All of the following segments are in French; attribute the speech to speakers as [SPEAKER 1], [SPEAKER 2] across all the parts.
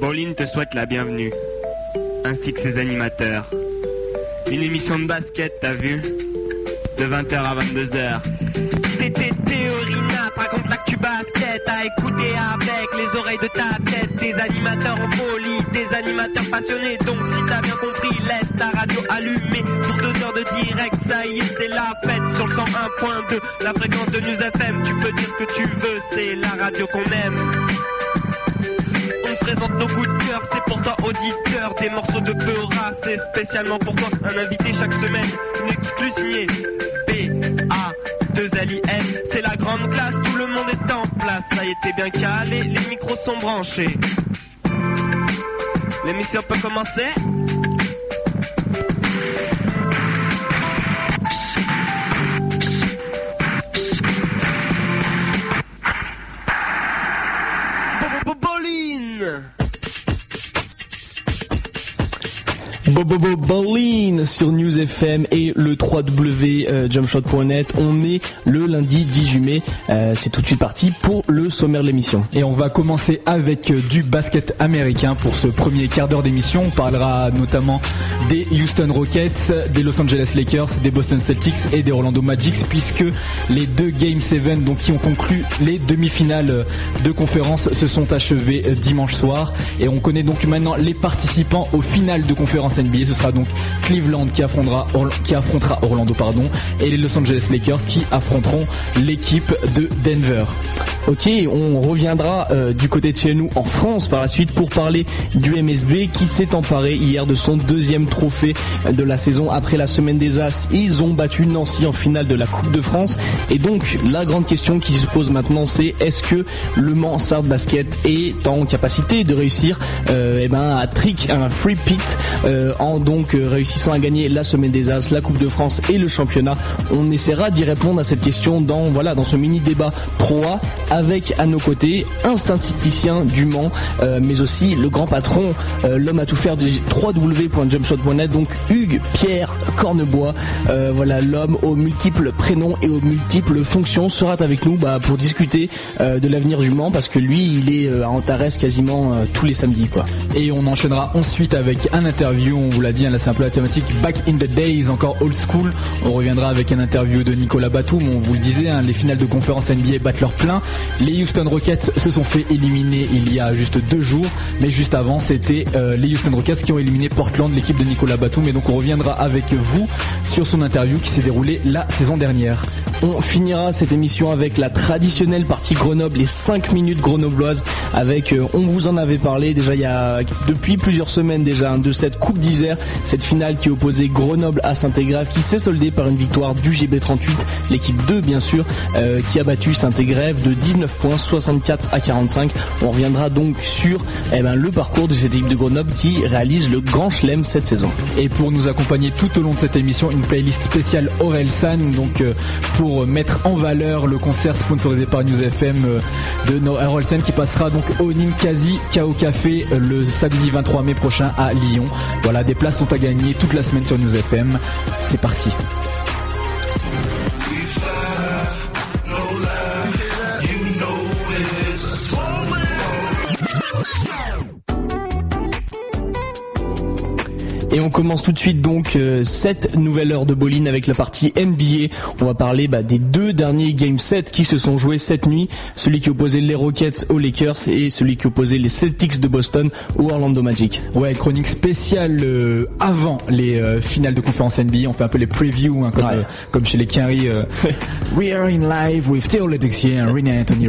[SPEAKER 1] Bolin te souhaite la bienvenue, ainsi que ses animateurs. Une émission de basket, t'as vu De 20h à 22h.
[SPEAKER 2] T'étais théorina, raconte l'actu basket à écouter avec les oreilles de ta tête. Des animateurs en folie, des animateurs passionnés. Donc si t'as bien compris, laisse ta radio allumée pour deux heures de direct. Ça y est, c'est la fête sur le 101.2, la fréquence de News FM. Tu peux dire ce que tu veux, c'est la radio qu'on aime. Présente nos coups de cœur, c'est pour toi auditeur Des morceaux de Peura, c'est spécialement pour toi Un invité chaque semaine, une exclus signée B, A, 2 L, I, N. C'est la grande classe, tout le monde est en place Ça y t'es bien calé, les micros sont branchés. L'émission peut commencer
[SPEAKER 3] Bobobo Bowling sur News FM et le 3w jumpshot.net. On est le lundi 18 mai. Euh, c'est tout de suite parti pour le sommaire de l'émission.
[SPEAKER 4] Et on va commencer avec euh, du basket américain pour ce premier quart d'heure d'émission. On parlera notamment des Houston Rockets, des Los Angeles Lakers, des Boston Celtics et des Orlando Magic puisque les deux Game 7 donc, qui ont conclu les demi-finales de conférence se sont achevées euh, dimanche soir. Et on connaît donc maintenant les participants aux finales de conférence NBA. Ce sera donc Cleveland qui affrontera, Orlando et les Los Angeles Lakers qui affronteront l'équipe de Denver.
[SPEAKER 3] Ok, on reviendra euh, du côté de chez nous en France par la suite pour parler du MSB qui s'est emparé hier de son deuxième trophée de la saison après la semaine des As. Ils ont battu Nancy en finale de la Coupe de France et donc la grande question qui se pose maintenant c'est est-ce que le Mans Sardes Basket est en capacité de réussir euh, eh ben, à trick un free pit euh, en donc euh, réussissant à gagner la semaine des As, la Coupe de France et le championnat. On essaiera d'y répondre à cette question dans voilà dans ce mini débat pro A avec à nos côtés un statisticien du Mans, euh, mais aussi le grand patron, euh, l'homme à tout faire du www.jumpshot.net, donc Hugues Pierre Cornebois. Euh, voilà l'homme aux multiples prénoms et aux multiples fonctions sera avec nous bah, pour discuter euh, de l'avenir du Mans parce que lui il est euh, à Antares quasiment tous les samedis quoi.
[SPEAKER 4] Et on enchaînera ensuite avec un interview, on vous l'a dit, hein, là c'est un peu la thématique Back in the Days, encore old school. On reviendra avec un interview de Nicolas Batum, on vous le disait, hein, les finales de conférence NBA battent leur plein. Les Houston Rockets se sont fait éliminer il y a juste deux jours, mais juste avant c'était les Houston Rockets qui ont éliminé Portland, l'équipe de Nicolas Batum. Et donc on reviendra avec vous sur son interview qui s'est déroulée la saison dernière.
[SPEAKER 3] On finira cette émission avec la traditionnelle partie Grenoble, les 5 minutes grenobloises avec, euh, on vous en avait parlé déjà il y a depuis plusieurs semaines déjà hein, de cette Coupe d'Isère, cette finale qui opposait Grenoble à Saint-Égrève qui s'est soldée par une victoire du GB38, l'équipe 2 bien sûr, euh, qui a battu Saint-Égrève de 19 points, 64 à 45. On reviendra donc sur eh ben, le parcours de cette équipe de Grenoble qui réalise le grand chelem cette saison.
[SPEAKER 4] Et pour nous accompagner tout au long de cette émission, une playlist spéciale Aurel San, donc euh, pour mettre en valeur le concert sponsorisé par News FM euh, de Aurel qui passera donc au Ninkasi Kao Café euh, le samedi 23 mai prochain à Lyon. Voilà, des places sont à gagner toute la semaine sur News FM. C'est parti.
[SPEAKER 3] Et on commence tout de suite donc euh, cette nouvelle heure de Boline avec la partie NBA. On va parler bah, des deux derniers Game 7 qui se sont joués cette nuit. Celui qui opposait les Rockets aux Lakers et celui qui opposait les Celtics de Boston aux Orlando Magic.
[SPEAKER 4] Ouais, chronique spéciale euh, avant les euh, finales de conférence NBA. On fait un peu les previews, hein, comme,
[SPEAKER 3] Ouais.
[SPEAKER 4] euh, comme chez les Quinry. euh, We are in live with Theo Letexier and Rina Anthony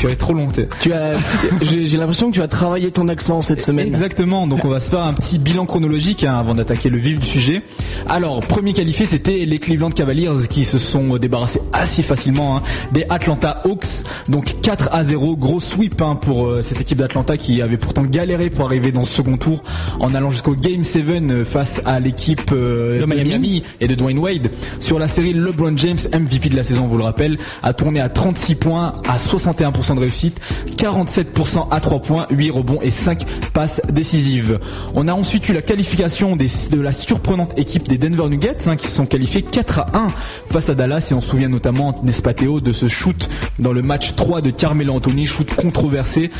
[SPEAKER 4] Razlofoniana. Purée, trop long.
[SPEAKER 3] Tu as, j'ai j'ai l'impression que tu as travaillé ton accent cette semaine.
[SPEAKER 4] Exactement, donc on va se faire un petit bilan chronologique hein, avant d'attaquer le vif du sujet. Alors, premier qualifié, c'était les Cleveland Cavaliers qui se sont débarrassés assez facilement hein, des Atlanta Hawks. Donc 4 à 0, gros sweep hein, pour euh, cette équipe d'Atlanta qui avait pourtant galéré pour arriver dans ce second tour en allant jusqu'au Game 7 euh, face à l'équipe euh,
[SPEAKER 3] De Miami.
[SPEAKER 4] et de Dwayne Wade. Sur la série, LeBron James, MVP de la saison, on vous le rappelle, a tourné à 36 points, à 61% de réussite, 47% à 3 points, 8 rebonds et 5 passes décisives. On a ensuite eu la qualification des- de la surprenante équipe des Denver Nuggets hein, qui se sont qualifiés 4 à 1 face à Dallas et on se souvient notamment Théo, de ce shoot dans le match 3 de Carmelo Anthony, shoot controversé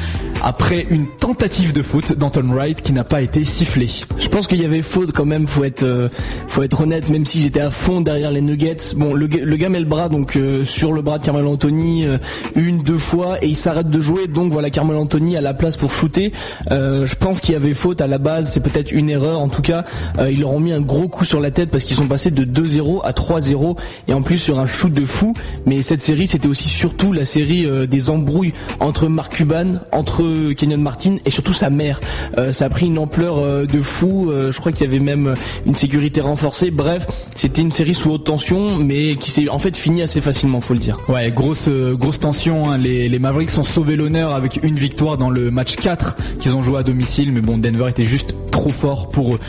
[SPEAKER 4] après une tentative de faute d'Anton Wright qui n'a pas été sifflée.
[SPEAKER 3] Je pense qu'il y avait faute quand même, faut être, euh, faut être honnête, même si j'étais à fond derrière les Nuggets. Bon, le, le gars met le bras donc euh, sur le bras de Carmelo Anthony une, deux fois et il s'arrête de jouer. Donc voilà, Carmelo Anthony a la place pour shooter. je pense qu'il y avait faute à la base, c'est peut-être une erreur. En tout cas, ils leur ont mis un gros coup sur la tête parce qu'ils sont passés de 2-0 à 3-0 et en plus sur un shoot de fou. Mais cette série, c'était aussi surtout la série euh, des embrouilles entre Mark Cuban, entre Kenyon Martin et surtout sa mère. Euh, ça a pris une ampleur euh, de fou. je crois qu'il y avait même une sécurité renforcée. Bref, c'était une série sous haute tension, mais qui s'est en fait fini assez facilement, faut le dire.
[SPEAKER 4] Ouais, grosse grosse tension. Hein. Les, les Mavericks ont sauvé l'honneur avec une victoire dans le match 4 qu'ils ont joué à domicile, mais bon, Denver était juste trop fort pour eux.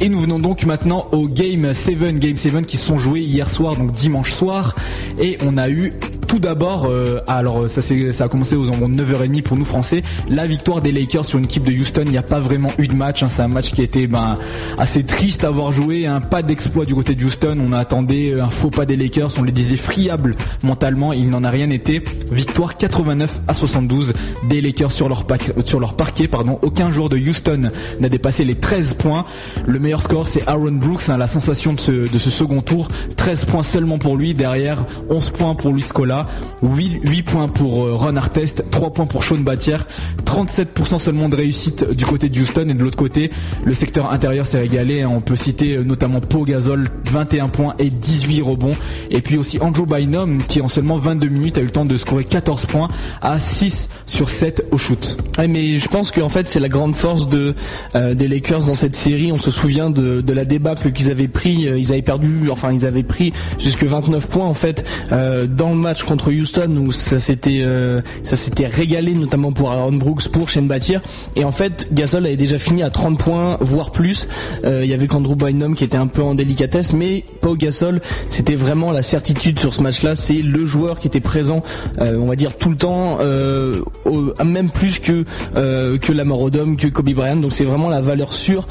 [SPEAKER 4] Et nous venons donc maintenant au Game 7, Game 7 qui sont joués hier soir, donc dimanche soir. Et on a eu tout d'abord, euh, alors ça, ça a commencé aux environs de 9h30 pour nous français, la victoire des Lakers sur une équipe de Houston. Il n'y a pas vraiment eu de match, hein. c'est un match qui a été ben, assez triste à avoir joué, un pas d'exploit du côté de Houston. On attendait un faux pas des Lakers, on les disait friables mentalement, il n'en a rien été. Victoire 89 à 72 des Lakers sur leur, sur leur parquet. Pardon. Aucun joueur de Houston n'a dépassé les 13 points. Le meilleur score c'est Aaron Brooks, hein, la sensation de ce, de ce second tour. 13 points seulement pour lui, derrière 11 points pour Luis Scola, 8, points pour euh, Ron Artest, 3 points pour Sean Batière, 37% seulement de réussite du côté de Houston et de l'autre côté, le secteur intérieur s'est régalé. Hein. On peut citer euh, notamment Pau Gasol, 21 points et 18 rebonds. Et puis aussi Andrew Bynum qui en seulement 22 minutes a eu le temps de scorer 14 points à 6 sur 7 au shoot.
[SPEAKER 3] Mais je pense qu'en fait c'est la grande force de euh, des Lakers dans cette série. On se souvient de, de la débâcle qu'ils avaient pris. Ils avaient perdu, enfin ils avaient pris jusque 29 points en fait dans le match contre Houston où ça s'était euh, ça régalé notamment pour Aaron Brooks, pour Shane Battier et en fait Gasol avait déjà fini à 30 points voire plus. Euh, il y avait qu'Andrew Bynum qui était un peu en délicatesse mais Pau Gasol c'était vraiment la certitude sur ce match-là. C'est le joueur qui était présent, euh, on va dire tout le temps, même plus que que Lamar Odom, que Kobe Bryant. Donc c'est vraiment la valeur sûre.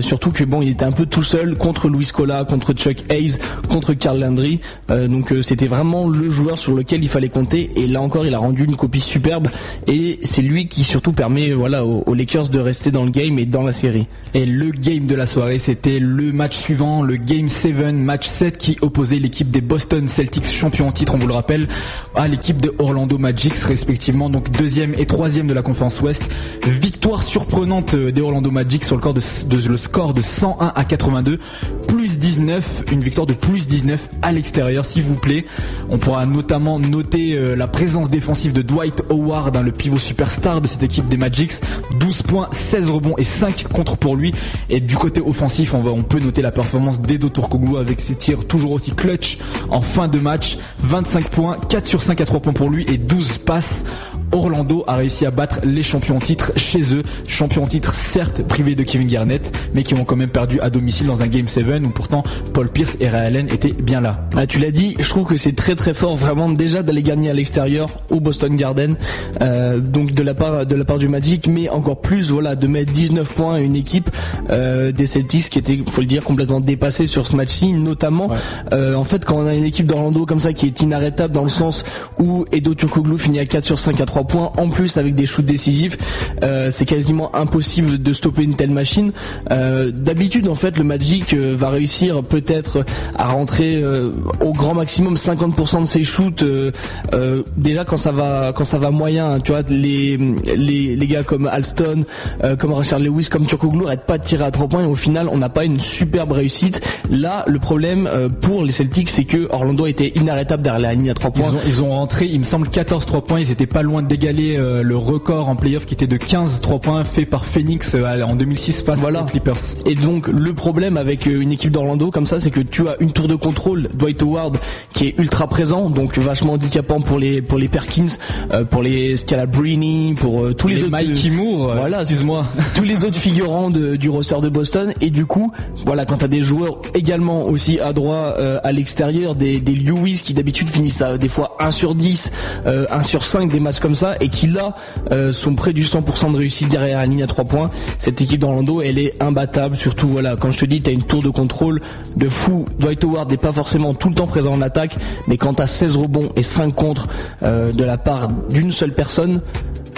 [SPEAKER 3] surtout que bon il était un peu tout seul contre Louis Cola, contre Chuck Hayes, contre Carl Landry. donc c'était vraiment le joueur sur lequel il fallait compter. Et là encore, il a rendu une copie superbe. Et c'est lui qui surtout permet voilà aux, Lakers de rester dans le game et dans la série.
[SPEAKER 4] Et le game de la soirée, c'était le match suivant, le Game 7, match 7 qui opposait l'équipe des Boston Celtics champions en titre, on vous le rappelle, à l'équipe de Orlando Magic, respectivement, donc deuxième et troisième de la conférence Ouest. Victoire surprenante des Orlando Magic sur le, score de, le score de 101 à 82, plus 19, une victoire de plus 19 à l'extérieur, s'il vous plaît. On pourra notamment noter euh, la présence défensive de Dwight Howard, hein, le pivot superstar de cette équipe des Magics. 12 points, 16 rebonds et 5 contre pour lui. Et du côté offensif, on, va, on peut noter la performance d'Edo Turkoglu avec ses tirs toujours aussi clutch en fin de match. 25 points, 4 sur 5 à 3 points pour lui et 12 passes. Orlando a réussi à battre les champions en titre chez eux. Champions en titre certes privés de Kevin Garnett, mais qui ont quand même perdu à domicile dans un Game 7 où pourtant Paul Pierce et Ray Allen étaient bien là.
[SPEAKER 3] Ah, tu l'as dit, je trouve que c'est très très fort vraiment déjà d'aller gagner à l'extérieur au Boston Garden, euh, donc de la part de la part du Magic, mais encore plus voilà de mettre 19 points à une équipe euh, des Celtics qui était, faut le dire, complètement dépassée sur ce match-ci, notamment euh, en fait quand on a une équipe d'Orlando comme ça qui est inarrêtable dans le sens où Edo Turkoglu finit à 4 sur 5 à 3 points en plus avec des shoots décisifs euh, c'est quasiment impossible de stopper une telle machine. Euh, d'habitude en fait le Magic euh, va réussir peut-être à rentrer au grand maximum 50% de ses shoots déjà quand ça va quand ça va moyen hein, tu vois les, les, gars comme Alston comme Richard Lewis comme Turkoglu n'arrêtent pas de tirer à 3 points et au final on n'a pas une superbe réussite. Là le problème pour les Celtics c'est que Orlando était inarrêtable derrière la ligne à 3 points.
[SPEAKER 4] Ils ont, ils ont rentré il me semble 14 3 points ils étaient pas loin de d'égaler euh, le record en playoff qui était de 15 3 points fait par Phoenix euh, en 2006 face aux Clippers.
[SPEAKER 3] Et donc le problème avec euh, une équipe d'Orlando comme ça, c'est que tu as une tour de contrôle Dwight Howard qui est ultra présent, donc vachement handicapant pour les pour les Perkins, pour les Scalabrini, pour tous les, autres
[SPEAKER 4] Mikey Moore, voilà, excuse-moi,
[SPEAKER 3] tous les autres figurants du roster de Boston. Et du coup, voilà, quand tu as des joueurs également aussi à droit à l'extérieur, des, des Lewis qui d'habitude finissent à des fois 1 sur 10, 1 sur 5 des matchs comme ça et qui là sont près du 100% de réussite derrière la ligne à 3 points, cette équipe d'Orlando, elle est imbattable. Surtout voilà, quand je te dis, t'as une tour de contrôle de fou. Dwight Howard n'est pas forcément tout le temps présent en attaque, mais quand t'as 16 rebonds et 5 contre de la part d'une seule personne,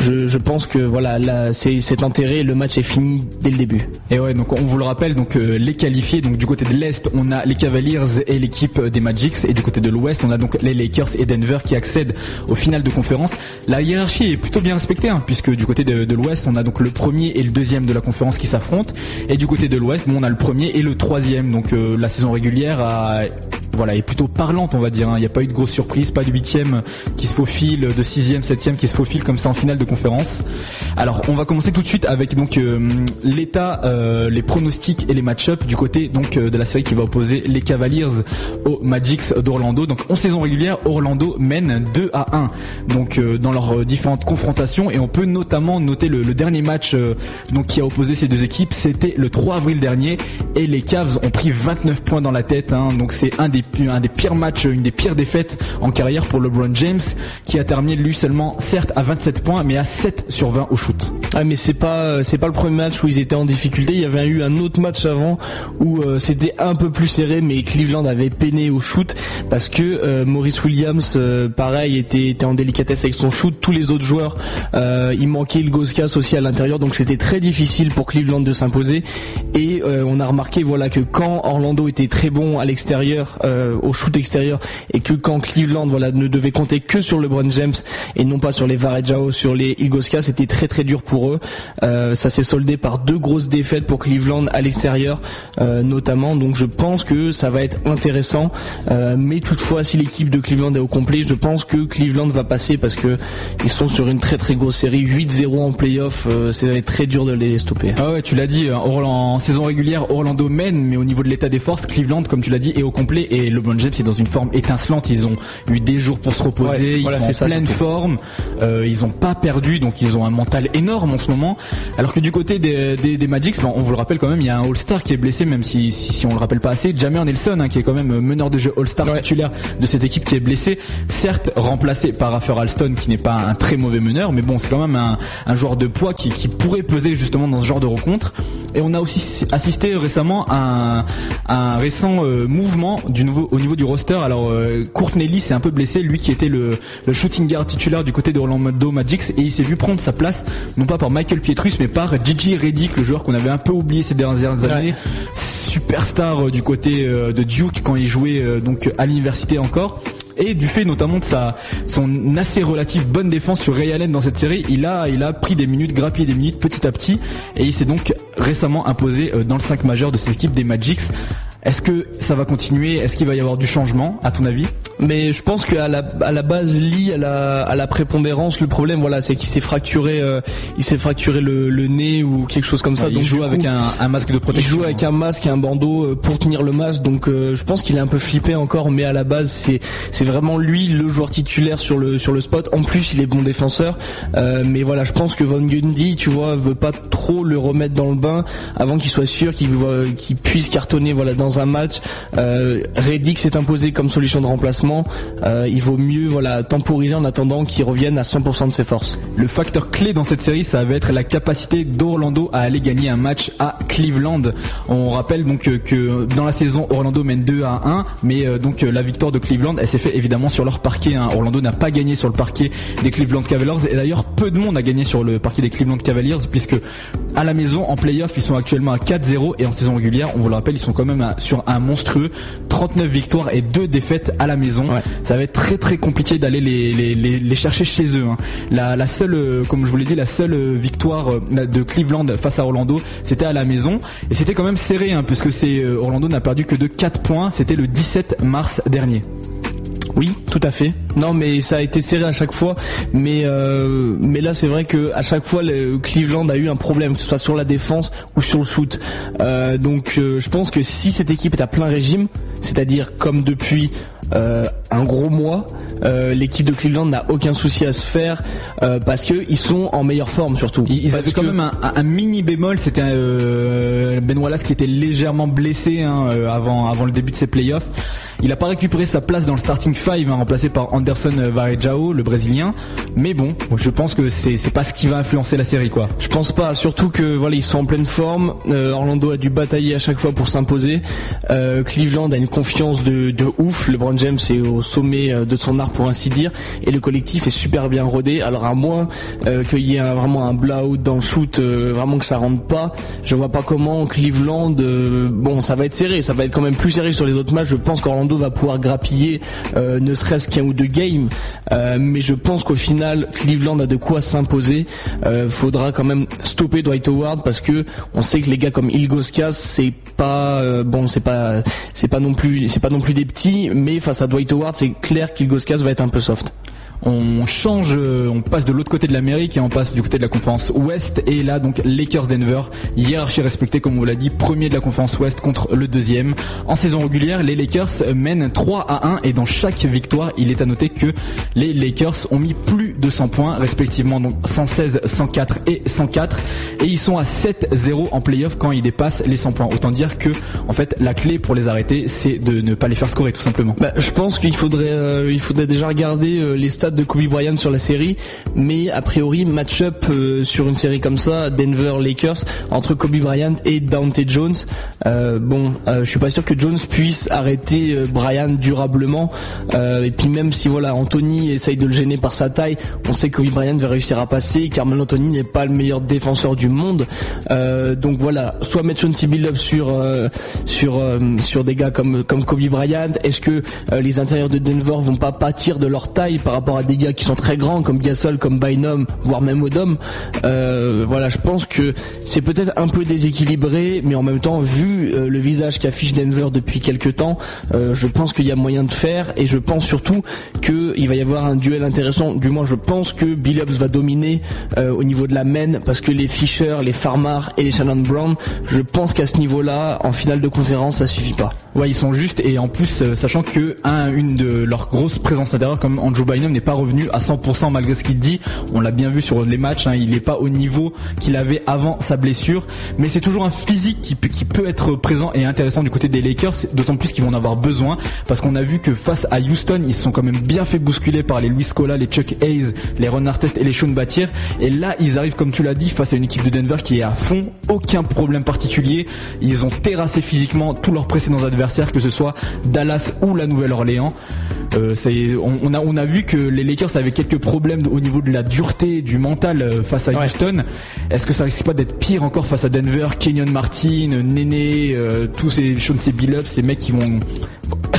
[SPEAKER 3] je, pense que voilà, là, c'est enterré, le match est fini dès le début.
[SPEAKER 4] Et ouais, donc on vous le rappelle, donc euh, les qualifiés, donc du côté de l'est, on a les Cavaliers et l'équipe des Magics, et du côté de l'ouest, on a donc les Lakers et Denver qui accèdent au final de conférence. La hiérarchie est plutôt bien respectée, hein, puisque du côté de, l'ouest, on a donc le premier et le deuxième de la conférence qui s'affrontent, et du côté de l'ouest, on a le premier et le troisième. Donc euh, la saison régulière a voilà, est plutôt parlante, on va dire. Hein. Il n'y a pas eu de grosse surprise, pas de huitième qui se faufile, de sixième, septième qui se faufile comme ça en finale de conférence. Alors, on va commencer tout de suite avec donc euh, l'état, euh, les pronostics et les match-up du côté donc euh, de la série qui va opposer les Cavaliers aux Magics d'Orlando. Donc en saison régulière, Orlando mène 2 à 1. Donc dans leurs différentes confrontations et on peut notamment noter le, dernier match qui a opposé ces deux équipes, c'était le 3 avril dernier et les Cavs ont pris 29 points dans la tête. Hein. donc c'est un des un des pires matchs, une des pires défaites en carrière pour LeBron James, qui a terminé lui seulement, certes à 27 points, mais à 7 sur 20 au shoot.
[SPEAKER 3] Ah mais c'est pas c'est pas le premier match où ils étaient en difficulté. Il y avait eu un autre match avant où euh, c'était un peu plus serré, mais Cleveland avait peiné au shoot parce que euh, Maurice Williams, euh, pareil, était, était en délicatesse avec son shoot. Tous les autres joueurs, il manquait le Goskas aussi à l'intérieur, donc c'était très difficile pour Cleveland de s'imposer. Et on a remarqué voilà que quand Orlando était très bon à l'extérieur au shoot extérieur et que quand Cleveland voilà ne devait compter que sur LeBron James et non pas sur les Varejao, sur les Ilgoska, c'était très très dur pour eux. Euh, ça s'est soldé par deux grosses défaites pour Cleveland à l'extérieur euh, notamment. Donc je pense que ça va être intéressant. Euh, mais toutefois, si l'équipe de Cleveland est au complet, je pense que Cleveland va passer parce que ils sont sur une très très grosse série, 8-0 en playoff. Euh, c'est très dur de les stopper.
[SPEAKER 4] Ah ouais, tu l'as dit. En saison régulière, Orlando mène, mais au niveau de l'état des forces, Cleveland, comme tu l'as dit, est au complet et LeBron James est dans une forme étincelante. Ils ont eu des jours pour se reposer, ils sont en pleine forme, euh, ils ont pas perdu, donc ils ont un mental énorme en ce moment. Alors que du côté des, des, des Magics, on vous le rappelle quand même, il y a un All-Star qui est blessé, même si, si, si on le rappelle pas assez. Jammer Nelson, hein, qui est quand même meneur de jeu All-Star titulaire de cette équipe qui est blessé, certes remplacé par Raffer Alston, qui n'est pas un très mauvais meneur, mais bon, c'est quand même un, un joueur de poids qui, qui pourrait peser justement dans ce genre de rencontre. Et on a aussi assisté récemment à un, un récent euh, mouvement du au niveau du roster. Alors euh, Courtney Lee s'est un peu blessé, lui qui était le, le shooting guard titulaire du côté de Orlando Magic, et il s'est vu prendre sa place, non pas par Michael Pietrus, mais par Gigi Reddick, le joueur qu'on avait un peu oublié ces dernières années, superstar euh, du côté euh, de Duke quand il jouait donc à l'université encore et du fait notamment de sa son assez relative bonne défense sur Ray Allen dans cette série, il a il a pris des minutes, grappillé des minutes petit à petit et il s'est donc récemment imposé dans le 5 majeur de cette équipe des Magics. Est-ce que ça va continuer? Est-ce qu'il va y avoir du changement, à ton avis?
[SPEAKER 3] Mais je pense qu'à la, à la base, lié à la, à la prépondérance, le problème, voilà, c'est qu'il s'est fracturé, euh, il s'est fracturé le, le, nez ou quelque chose comme ça.
[SPEAKER 4] donc il joue avec un, un, masque de protection.
[SPEAKER 3] Il joue avec un masque et un bandeau euh, pour tenir le masque. Donc euh, je pense qu'il est un peu flippé encore, mais à la base, c'est c'est vraiment lui le joueur titulaire sur le sur le spot. En plus, il est bon défenseur. mais voilà, je pense que Von Gundy, tu vois, veut pas trop le remettre dans le bain avant qu'il soit sûr qu'il qu'il puisse cartonner, voilà, dans un match. Euh, Reddick s'est imposé comme solution de remplacement. Euh, il vaut mieux voilà temporiser en attendant qu'il revienne à 100% de ses forces.
[SPEAKER 4] Le facteur clé dans cette série, ça va être la capacité d'Orlando à aller gagner un match à Cleveland. On rappelle donc que dans la saison, Orlando mène 2 à 1, mais euh, donc la victoire de Cleveland, elle s'est fait évidemment sur leur parquet. Hein. Orlando n'a pas gagné sur le parquet des Cleveland Cavaliers et d'ailleurs peu de monde a gagné sur le parquet des Cleveland Cavaliers puisque à la maison en playoff ils sont actuellement à 4-0 et en saison régulière, on vous le rappelle, ils sont quand même sur un monstrueux 39 victoires et 2 défaites à la maison. Ça va être très très compliqué d'aller les, les, les, chercher chez eux. Hein. La, la, seule, euh, comme je vous l'ai dit, la seule euh, victoire euh, de Cleveland face à Orlando, c'était à la maison et c'était quand même serré hein, puisque c'est Orlando n'a perdu que de 4 points. C'était le 17 mars dernier.
[SPEAKER 3] Oui, tout à fait. Non, mais ça a été serré à chaque fois. Mais euh, mais là, c'est vrai que à chaque fois, le Cleveland a eu un problème, que ce soit sur la défense ou sur le shoot. Euh, donc, euh, je pense que si cette équipe est à plein régime, c'est-à-dire comme depuis un gros mois, l'équipe de Cleveland n'a aucun souci à se faire parce que ils sont en meilleure forme surtout.
[SPEAKER 4] Ils, avaient quand même un, mini bémol, c'était Ben Wallace qui était légèrement blessé hein, avant avant le début de ses playoffs Il n'a pas récupéré sa place dans le starting five, hein, remplacé par Anderson Varejao, le Brésilien. Mais bon, je pense que c'est pas ce qui va influencer la série, quoi.
[SPEAKER 3] Je pense pas, surtout que voilà, ils sont en pleine forme. Euh, Orlando a dû batailler à chaque fois pour s'imposer. Euh, Cleveland a une confiance de, de ouf. LeBron James est au sommet euh, de son art pour ainsi dire, et le collectif est super bien rodé. Alors à moins qu'il y ait vraiment un blowout dans le shoot, vraiment que ça rentre pas, je vois pas comment Cleveland. bon, ça va être serré, ça va être quand même plus serré sur les autres matchs. Je pense qu'Orlando va pouvoir grappiller, ne serait-ce qu'un ou deux games, mais je pense qu'au final, Cleveland a de quoi s'imposer. faudra quand même stopper Dwight Howard parce que on sait que les gars comme Ilgoskas, c'est pas euh, bon, c'est pas c'est pas non plus c'est pas non plus des petits, mais face à Dwight Howard, c'est clair qu'Ilgoskas va être un peu soft
[SPEAKER 4] on change, euh, on passe de l'autre côté de l'Amérique et on passe du côté de la conférence Ouest. Et là, donc, Lakers Denver, hiérarchie respectée, comme on l'a dit, premier de la conférence Ouest contre le deuxième. En saison régulière, les Lakers mènent 3 à 1 et dans chaque victoire, il est à noter que les Lakers ont mis plus de 100 points, respectivement donc 116, 104 et 104. Et ils sont à 7-0 en playoff quand ils dépassent les 100 points. Autant dire que, en fait, la clé pour les arrêter, c'est de ne pas les faire scorer, tout simplement.
[SPEAKER 3] Bah, je pense qu'il faudrait, euh, déjà regarder euh, les stats de Kobe Bryant sur la série, mais a priori match-up euh, sur une série comme ça, Denver Lakers entre Kobe Bryant et Dante Jones. Euh, bon, euh, je suis pas sûr que Jones puisse arrêter Bryant durablement. et puis même si voilà Anthony essaye de le gêner par sa taille, on sait que Kobe Bryant va réussir à passer. Carmelo Anthony n'est pas le meilleur défenseur du monde. donc voilà, soit mettre Chauncey Billups sur sur sur des gars comme comme Kobe Bryant. Est-ce que les intérieurs de Denver vont pas pâtir de leur taille par rapport à des gars qui sont très grands comme Gasol, comme Bynum, voire même Odom. Euh, voilà, je pense que c'est peut-être un peu déséquilibré, mais en même temps, vu euh, le visage qu'affiche Denver depuis quelques temps, euh, je pense qu'il y a moyen de faire et je pense surtout qu'il va y avoir un duel intéressant. Du moins, je pense que Billups va dominer au niveau de la main parce que les Fisher, les Farmar et les Shannon Brown, je pense qu'à ce niveau-là, en finale de conférence, ça suffit pas.
[SPEAKER 4] Ouais, ils sont justes et en plus, sachant que un, une de leurs grosses présences intérieures comme Andrew Bynum n'est pas revenu à 100% malgré ce qu'il dit. On l'a bien vu sur les matchs, hein, il n'est pas au niveau qu'il avait avant sa blessure. Mais c'est toujours un physique qui, peut être présent et intéressant du côté des Lakers, d'autant plus qu'ils vont en avoir besoin parce qu'on a vu que face à Houston, ils se sont quand même bien fait bousculer par les Luis Scola, les Chuck Hayes, les Ron Artest et les Sean Battier. Et là, ils arrivent, comme tu l'as dit, face à une équipe de Denver qui est à fond, aucun problème particulier. Ils ont terrassé physiquement tous leurs précédents adversaires, que ce soit Dallas ou la Nouvelle-Orléans. Euh, on, a, on a vu que les Lakers avaient quelques problèmes au niveau de la dureté, du mental euh, face à Houston. Est-ce que ça risque pas d'être pire encore face à Denver, Kenyon Martin, Néné, euh, tous ces Chauncey Billups, ces mecs qui vont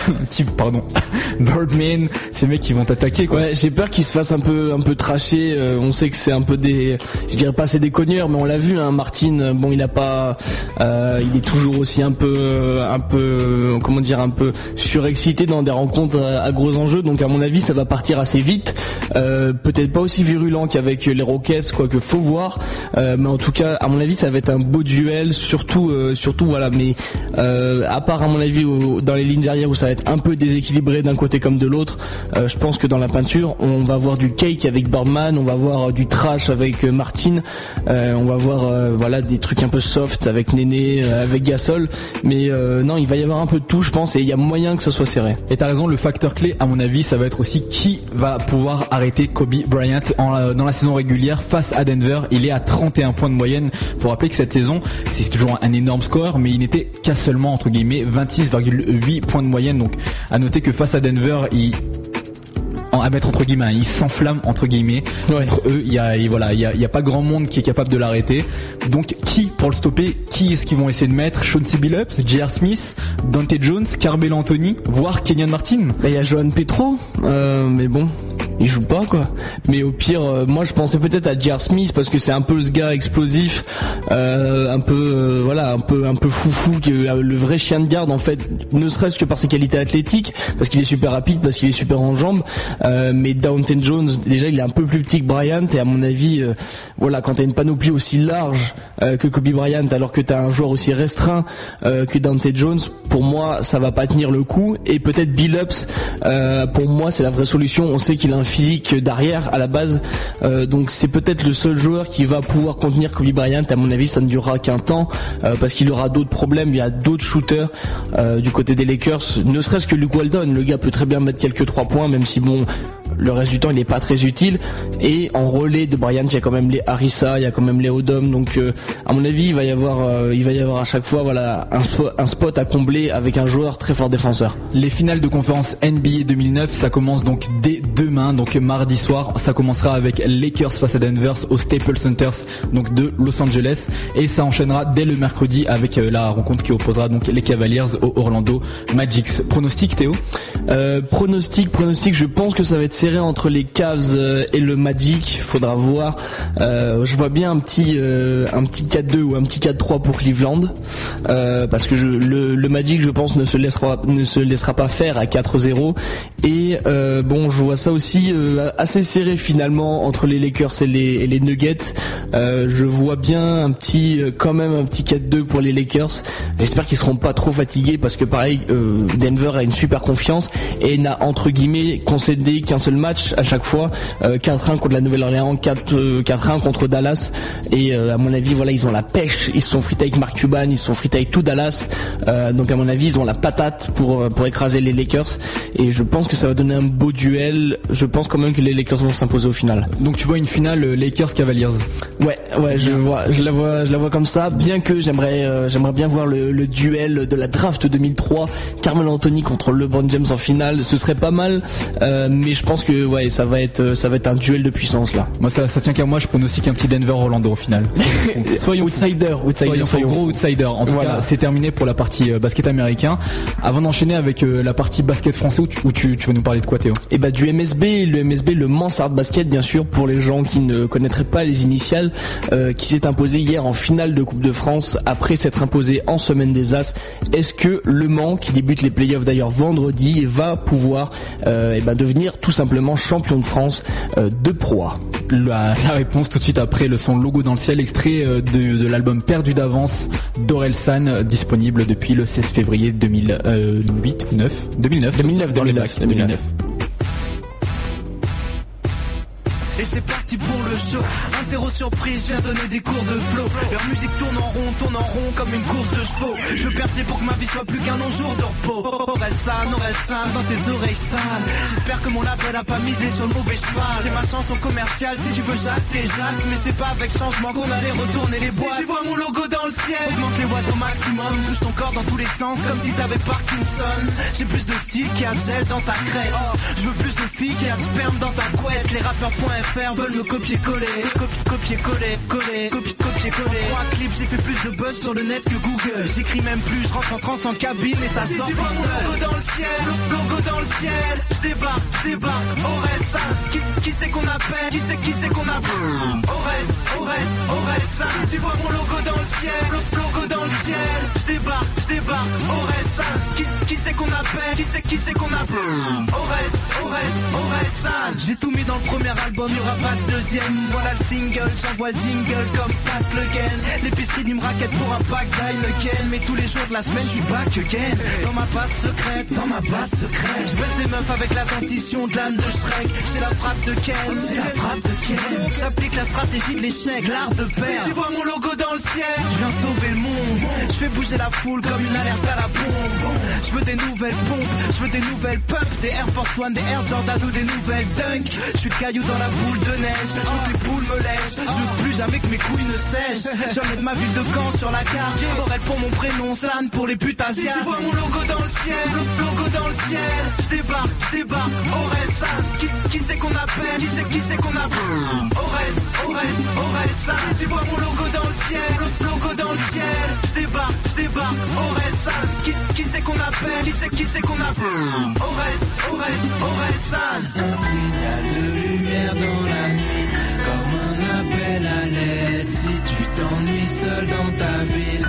[SPEAKER 4] pardon, Birdman, ces mecs qui vont t'attaquer quoi.
[SPEAKER 3] J'ai peur qu'ils se fassent un peu un peu tracher. Euh, on sait que c'est un peu des, je dirais pas c'est des cogneurs, mais on l'a vu. Hein, Martin, bon, il a pas, euh, il est toujours aussi un peu un peu comment dire un peu surexcité dans des rencontres à, gros enjeux. Donc à mon avis, ça va partir assez vite. Euh, peut-être pas aussi virulent qu'avec les Rockets, quoique faut voir. mais en tout cas, à mon avis, ça va être un beau duel, surtout surtout voilà. Mais à part à mon avis dans les lignes arrière où ça va être un peu déséquilibré d'un côté comme de l'autre. Euh, je pense que dans la peinture, on va voir du cake avec Birdman, on va voir euh, du trash avec euh, Martin, on va voir voilà des trucs un peu soft avec Néné, avec Gasol. Mais non, il va y avoir un peu de tout, je pense, et il y a moyen que ça soit serré.
[SPEAKER 4] Et t'as raison, le facteur clé, à mon avis, ça va être aussi qui va pouvoir arrêter Kobe Bryant dans la saison régulière face à Denver. Il est à 31 points de moyenne. Faut rappeler que cette saison, c'est toujours un énorme score, mais il n'était qu'à seulement entre guillemets 26,8 points de moyenne donc à noter que face à Denver, il à mettre entre guillemets, hein, il s'enflamme entre guillemets. Entre eux, il y a voilà, il y a, pas grand monde qui est capable de l'arrêter. Donc qui pour le stopper Qui est-ce qu'ils vont essayer de mettre? Chauncey Billups, J.R. Smith, Dante Jones, Carmelo Anthony, voire Kenyon Martin?
[SPEAKER 3] Bah, il y a Johan Petro, euh, mais bon, il joue pas quoi. Mais au pire, euh, moi je pensais peut-être à J.R. Smith parce que c'est un peu ce gars explosif, euh, un peu euh, voilà, un peu un peu foufou, le vrai chien de garde en fait, ne serait-ce que par ses qualités athlétiques, parce qu'il est super rapide, parce qu'il est super en jambes. mais Downton Jones, déjà il est un peu plus petit que Bryant et à mon avis, voilà, quand t'as une panoplie aussi large que Kobe Bryant, alors que t'as un joueur aussi restreint que Downton Jones, pour moi ça va pas tenir le coup. Et peut-être Billups, pour moi c'est la vraie solution. On sait qu'il a physique d'arrière à la base. donc c'est peut-être le seul joueur qui va pouvoir contenir Kobe Bryant. À mon avis, ça ne durera qu'un temps parce qu'il aura d'autres problèmes. Il y a d'autres shooters du côté des Lakers. Ne serait-ce que Luke Walton, le gars peut très bien mettre quelques trois points, même si bon, le reste du temps il n'est pas très utile. Et en relais de Bryant, il y a quand même les Harissa, il y a quand même les Odom. Donc à mon avis, il va y avoir, il va y avoir à chaque fois voilà un, spot à combler avec un joueur très fort défenseur.
[SPEAKER 4] Les finales de conférence NBA 2009, ça commence donc dès demain, donc mardi soir. Ça commencera avec Lakers face à Denver au Staples Center donc de Los Angeles et ça enchaînera dès le mercredi avec euh, la rencontre qui opposera donc les Cavaliers au Orlando Magic. Pronostic Théo?
[SPEAKER 3] Euh, Pronostic, pronostic. Je pense que ça va être serré entre les Cavs euh, et le Magic. Faudra voir. je vois bien un petit un petit 4-2 ou un petit 4-3 pour Cleveland parce que je, le, Magic, je pense, ne se laissera ne se laissera pas faire à 4-0 et euh, bon je vois ça aussi euh, assez serré finalement entre les Lakers et les, Nuggets euh, je vois bien un petit quand même un petit 4-2 pour les Lakers j'espère qu'ils seront pas trop fatigués parce que pareil Denver a une super confiance et n'a entre guillemets concédé qu'un seul match à chaque fois 4-1 contre la Nouvelle-Orléans 4-1 contre Dallas et à mon avis voilà ils ont la pêche ils se sont frités avec Mark Cuban ils se sont frités avec tout Dallas donc à mon avis ils ont la patate pour pour écraser les Lakers et je pense que ça va donner un beau duel. Je pense quand même que les Lakers vont s'imposer au final.
[SPEAKER 4] Donc tu vois une finale euh, Lakers Cavaliers.
[SPEAKER 3] Ouais, ouais, je vois, je la vois, je la vois comme ça. Bien que j'aimerais, euh, j'aimerais bien voir le, duel de la draft 2003, Carmel Anthony contre LeBron James en finale. Ce serait pas mal, euh, mais je pense que ouais, ça va être, ça va être un duel de puissance là.
[SPEAKER 4] Moi, ça, ça tient qu'à moi. Je prends aussi qu'un petit Denver Orlando au final.
[SPEAKER 3] soyons outsider, outsider,
[SPEAKER 4] soyons, gros outsider. En tout cas, c'est terminé pour la partie basket américain. Avant d'enchaîner avec la partie basket français où tu, où tu, tu vas nous parler de quoi Théo?
[SPEAKER 3] Et eh bah du MSB, le MSB, le Mansard Basket bien sûr pour les gens qui ne connaîtraient pas les initiales, euh, qui s'est imposé hier en finale de Coupe de France après s'être imposé en semaine des As. Est-ce que Le Mans, qui débute les playoffs d'ailleurs vendredi, va pouvoir euh, eh ben, devenir tout simplement champion de France euh, de proie
[SPEAKER 4] la, réponse tout de suite après le son logo dans le ciel, extrait de, l'album Perdu d'avance d'Orelsan, disponible depuis le 16 février 2008 ou 9 2009
[SPEAKER 3] 2009 dans 2009, 2009.
[SPEAKER 5] Et c'est parti pour le show. Interro surprise, je viens donner des cours de flow. Leur musique tourne en rond, tourne en rond comme une course de chevaux. Je veux percer pour que ma vie soit plus qu'un long jour de repos. Orelsan, Orelsan, dans tes oreilles sales. J'espère que mon label a pas misé sur le mauvais cheval. C'est ma chanson commerciale, si tu veux Jacques, t'es Jacques. Mais c'est pas avec changement qu'on allait retourner les boîtes. tu vois mon logo dans le ciel, augmente les watts au maximum. Touche ton corps dans tous les sens, comme si t'avais Parkinson. J'ai plus de style qu'il gel dans ta crête. Je veux plus de filles qu'il sperme dans ta couette. Les rappeurs.fr veulent me copier-coller, copier-coller, coller, copier-coller. Trois clips, j'ai fait plus de buzz sur le net que Google. J'écris même plus, je rentre en transe en cabine et ça sort. Tu vois mon logo dans le ciel, logo dans le ciel. Je débarque, je débarque, Aurel Qui, qui c'est qu'on appelle, qui c'est qui c'est qu'on appelle? Aurel, Aurel, Aurel Tu vois mon logo dans le ciel, logo dans le ciel. Je débarque, je débarque, Aurel Qui, qui c'est qu'on appelle, qui c'est qui c'est qu'on appelle Aurel, Aurel, Aurel J'ai tout mis dans le premier album aura pas de deuxième. Voilà le single, j'envoie le jingle comme Pat Le Gain. L'épicerie d'une raquette pour un pack d'Heineken. Mais tous les jours de la semaine, je suis back again. Dans ma passe secrète, dans ma passe secrète. Je baisse des meufs avec la dentition de l'âne de Shrek. J'ai la frappe de Ken, c'est la frappe de Ken. J'applique la stratégie de l'échec, l'art de perdre. Tu vois mon logo dans le ciel, je viens sauver le monde. Je fais bouger la foule comme une alerte à la bombe. Des nouvelles pompes, je veux des nouvelles pumps, des Air Force One, des Air Jordan ou des nouvelles Dunk. Je suis le caillou dans la boule de neige. Je veux que les poules me lèchent. Je veux plus jamais que mes couilles ne sèchent. Je vais mettre ma ville de Caen sur la carte. Borel pour mon prénom, San pour les putes asiates. Tu vois mon logo dans le ciel, logo dans le ciel. Je débarque, je débarque, Aurel San. Qui, qui c'est qu'on appelle? Qui c'est qui c'est qu'on appelle? Aurel, Aurel, Aurel San. Tu vois mon logo dans le ciel, logo dans le ciel. Je débarque, je débarque, Aurel San. Qui, qui c'est qu'on appelle? Qui c'est qui c'est qu'on appelle Aurel, Aurel, Aurel San.
[SPEAKER 6] Un signal de lumière dans la comme un appel à l'aide. Si tu t'ennuies seul dans ta ville.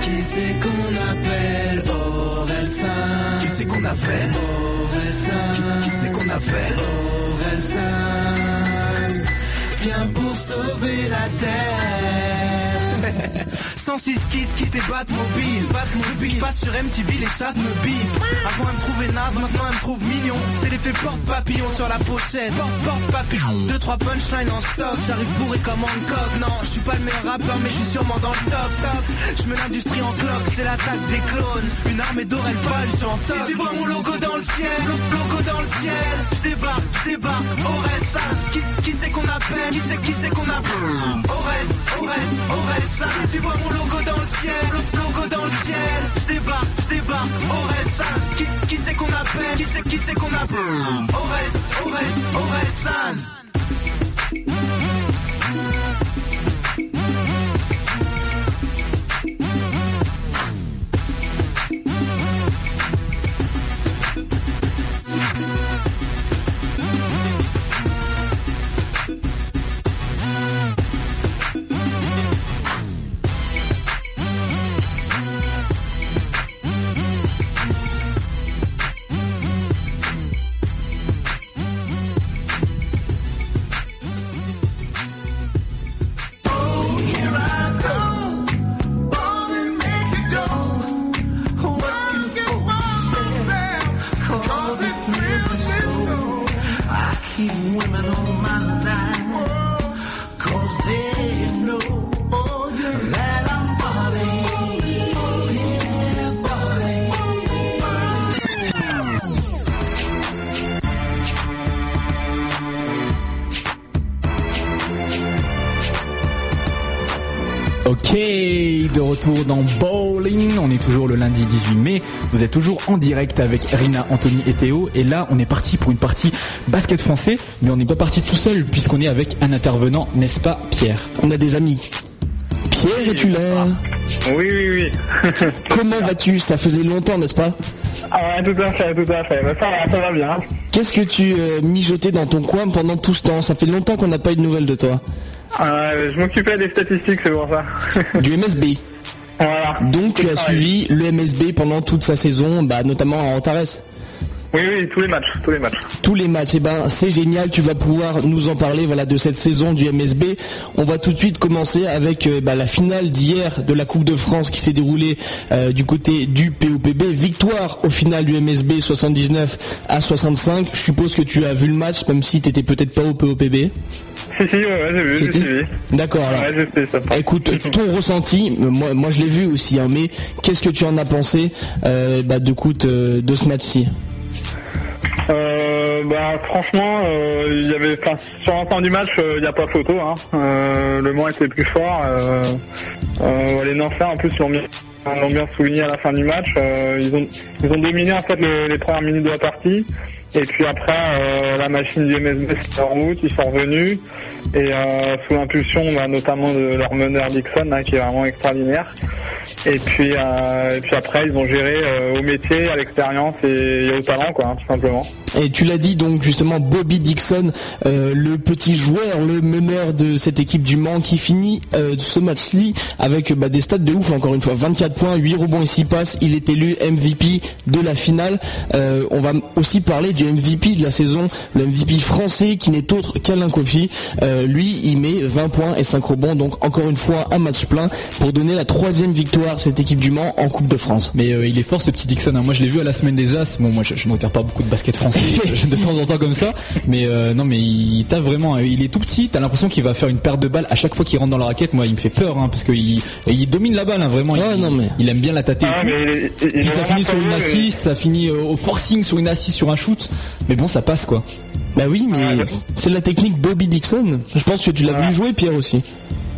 [SPEAKER 6] Qui c'est qu'on appelle? Orelsan
[SPEAKER 5] Qui c'est qu'on appelle?
[SPEAKER 6] Orelsan
[SPEAKER 5] Qui, qui c'est qu'on appelle?
[SPEAKER 6] Orelsan Viens pour sauver la terre
[SPEAKER 7] 106 kits, quitte et Batmobile. Batmobile, passe sur MTV, les chats me bip. Avant elle me trouvait naze, maintenant elle me trouve mignon. C'est l'effet porte-papillon sur la pochette. Porte, porte papillon. Deux, trois punchlines en stock. J'arrive bourré comme Hancock. Non, je suis pas le meilleur rappeur, mais je suis sûrement dans le top. top. Je mets l'industrie en cloque, c'est l'attaque des clones. Une armée je suis en top. Tu vois mon logo dans le ciel, lo- logo dans le ciel. Je débarque, je débarque, Aurel San. Qui, qui c'est qu'on appelle? Qui c'est qui c'est qu'on appelle? Aurel, Aurel, Aurel Tu vois mon logo dans le ciel, lo- logo dans le ciel. Je débarque, je débarque, Aurel San. Qui, qui c'est qu'on appelle? Qui c'est qui c'est qu'on appelle? Aurel, Aurel, Aurel
[SPEAKER 4] Vous êtes toujours en direct avec Rina, Anthony et Théo. Et là, on est parti pour une partie basket français. Mais on n'est pas parti tout seul puisqu'on est avec un intervenant, n'est-ce pas, Pierre?
[SPEAKER 3] On a des amis. Pierre, es-tu là?
[SPEAKER 8] Oui, oui, oui.
[SPEAKER 3] Comment vas-tu? Ça faisait longtemps, n'est-ce pas?
[SPEAKER 8] Ah ouais, tout à fait, tout à fait. Bah, ça va, ça va bien.
[SPEAKER 3] Qu'est-ce que tu euh, mijotais dans ton coin pendant tout ce temps? Ça fait longtemps qu'on n'a pas eu de nouvelles de toi.
[SPEAKER 8] Euh, je m'occupais des statistiques, c'est pour ça.
[SPEAKER 3] Du MSB.
[SPEAKER 8] Voilà.
[SPEAKER 3] Donc tu as suivi le MSB pendant toute sa saison, bah, notamment à Antares.
[SPEAKER 8] Oui, oui, tous les matchs, tous les matchs.
[SPEAKER 3] tous les matchs. Et ben c'est génial, tu vas pouvoir nous en parler voilà de cette saison du MSB. On va tout de suite commencer avec euh, bah, la finale d'hier de la Coupe de France qui s'est déroulée euh, du côté du POPB. Victoire au final du MSB 79 à 65. Je suppose que tu as vu le match même si tu étais peut-être pas au POPB.
[SPEAKER 8] Si, si, ouais, j'ai vu, j'ai suivi.
[SPEAKER 3] D'accord alors.
[SPEAKER 8] Ouais,
[SPEAKER 3] Écoute, ton ressenti, euh, moi, moi je l'ai vu aussi, hein, mais qu'est-ce que tu en as pensé euh, bah, de, coup, de, de ce match-ci?
[SPEAKER 8] Euh, bah franchement, euh, il y avait, sur l'ensemble du match, euh, il n'y a pas photo. Hein. Le Mans était plus fort. Les Nantais en plus l'ont bien, bien souligné à la fin du match. Ils ont, ils ont dominé en fait le- les premières minutes de la partie. Et puis après, la machine du MSB s'est en route, ils sont revenus. Et sous l'impulsion bah, notamment de leur meneur Dixon, hein, qui est vraiment extraordinaire. Et puis, euh, et puis après, ils ont géré euh, au métier, à l'expérience et, au talent, quoi, hein, tout simplement.
[SPEAKER 3] Et tu l'as dit donc justement Bobby Dixon, euh, le petit joueur, le meneur de cette équipe du Mans qui finit ce match-ci avec bah, des stats de ouf encore une fois, 24 points, 8 rebonds et 6 passes, il est élu MVP de la finale. On va aussi parler du MVP de la saison, le MVP français qui n'est autre qu'Alain Kofi. Lui, il met 20 points et 5 rebonds, donc encore une fois un match plein pour donner la troisième victoire à cette équipe du Mans en Coupe de France.
[SPEAKER 4] Mais euh, il est fort ce petit Dixon. hein. Moi je l'ai vu à la semaine des As. Bon moi je, je ne regarde pas beaucoup de basket français je- de temps en temps comme ça. Mais euh, non mais il tape vraiment. hein. Il est tout petit. T'as l'impression qu'il va faire une perte de balles à chaque fois qu'il rentre dans la raquette. Moi il me fait peur hein, parce qu'il il domine la balle hein, vraiment.
[SPEAKER 3] Ouais,
[SPEAKER 4] il,
[SPEAKER 3] non, mais-
[SPEAKER 4] il aime bien la tâter. et
[SPEAKER 8] Ah,
[SPEAKER 4] tout.
[SPEAKER 8] mais
[SPEAKER 4] Puis ça finit sur une assise, ça finit euh, au forcing sur une assise sur un shoot. Mais bon ça passe quoi.
[SPEAKER 3] Bah oui, mais
[SPEAKER 8] Ouais,
[SPEAKER 3] c'est la technique Bobby Dixon. Je pense que tu l'as vu jouer Pierre aussi.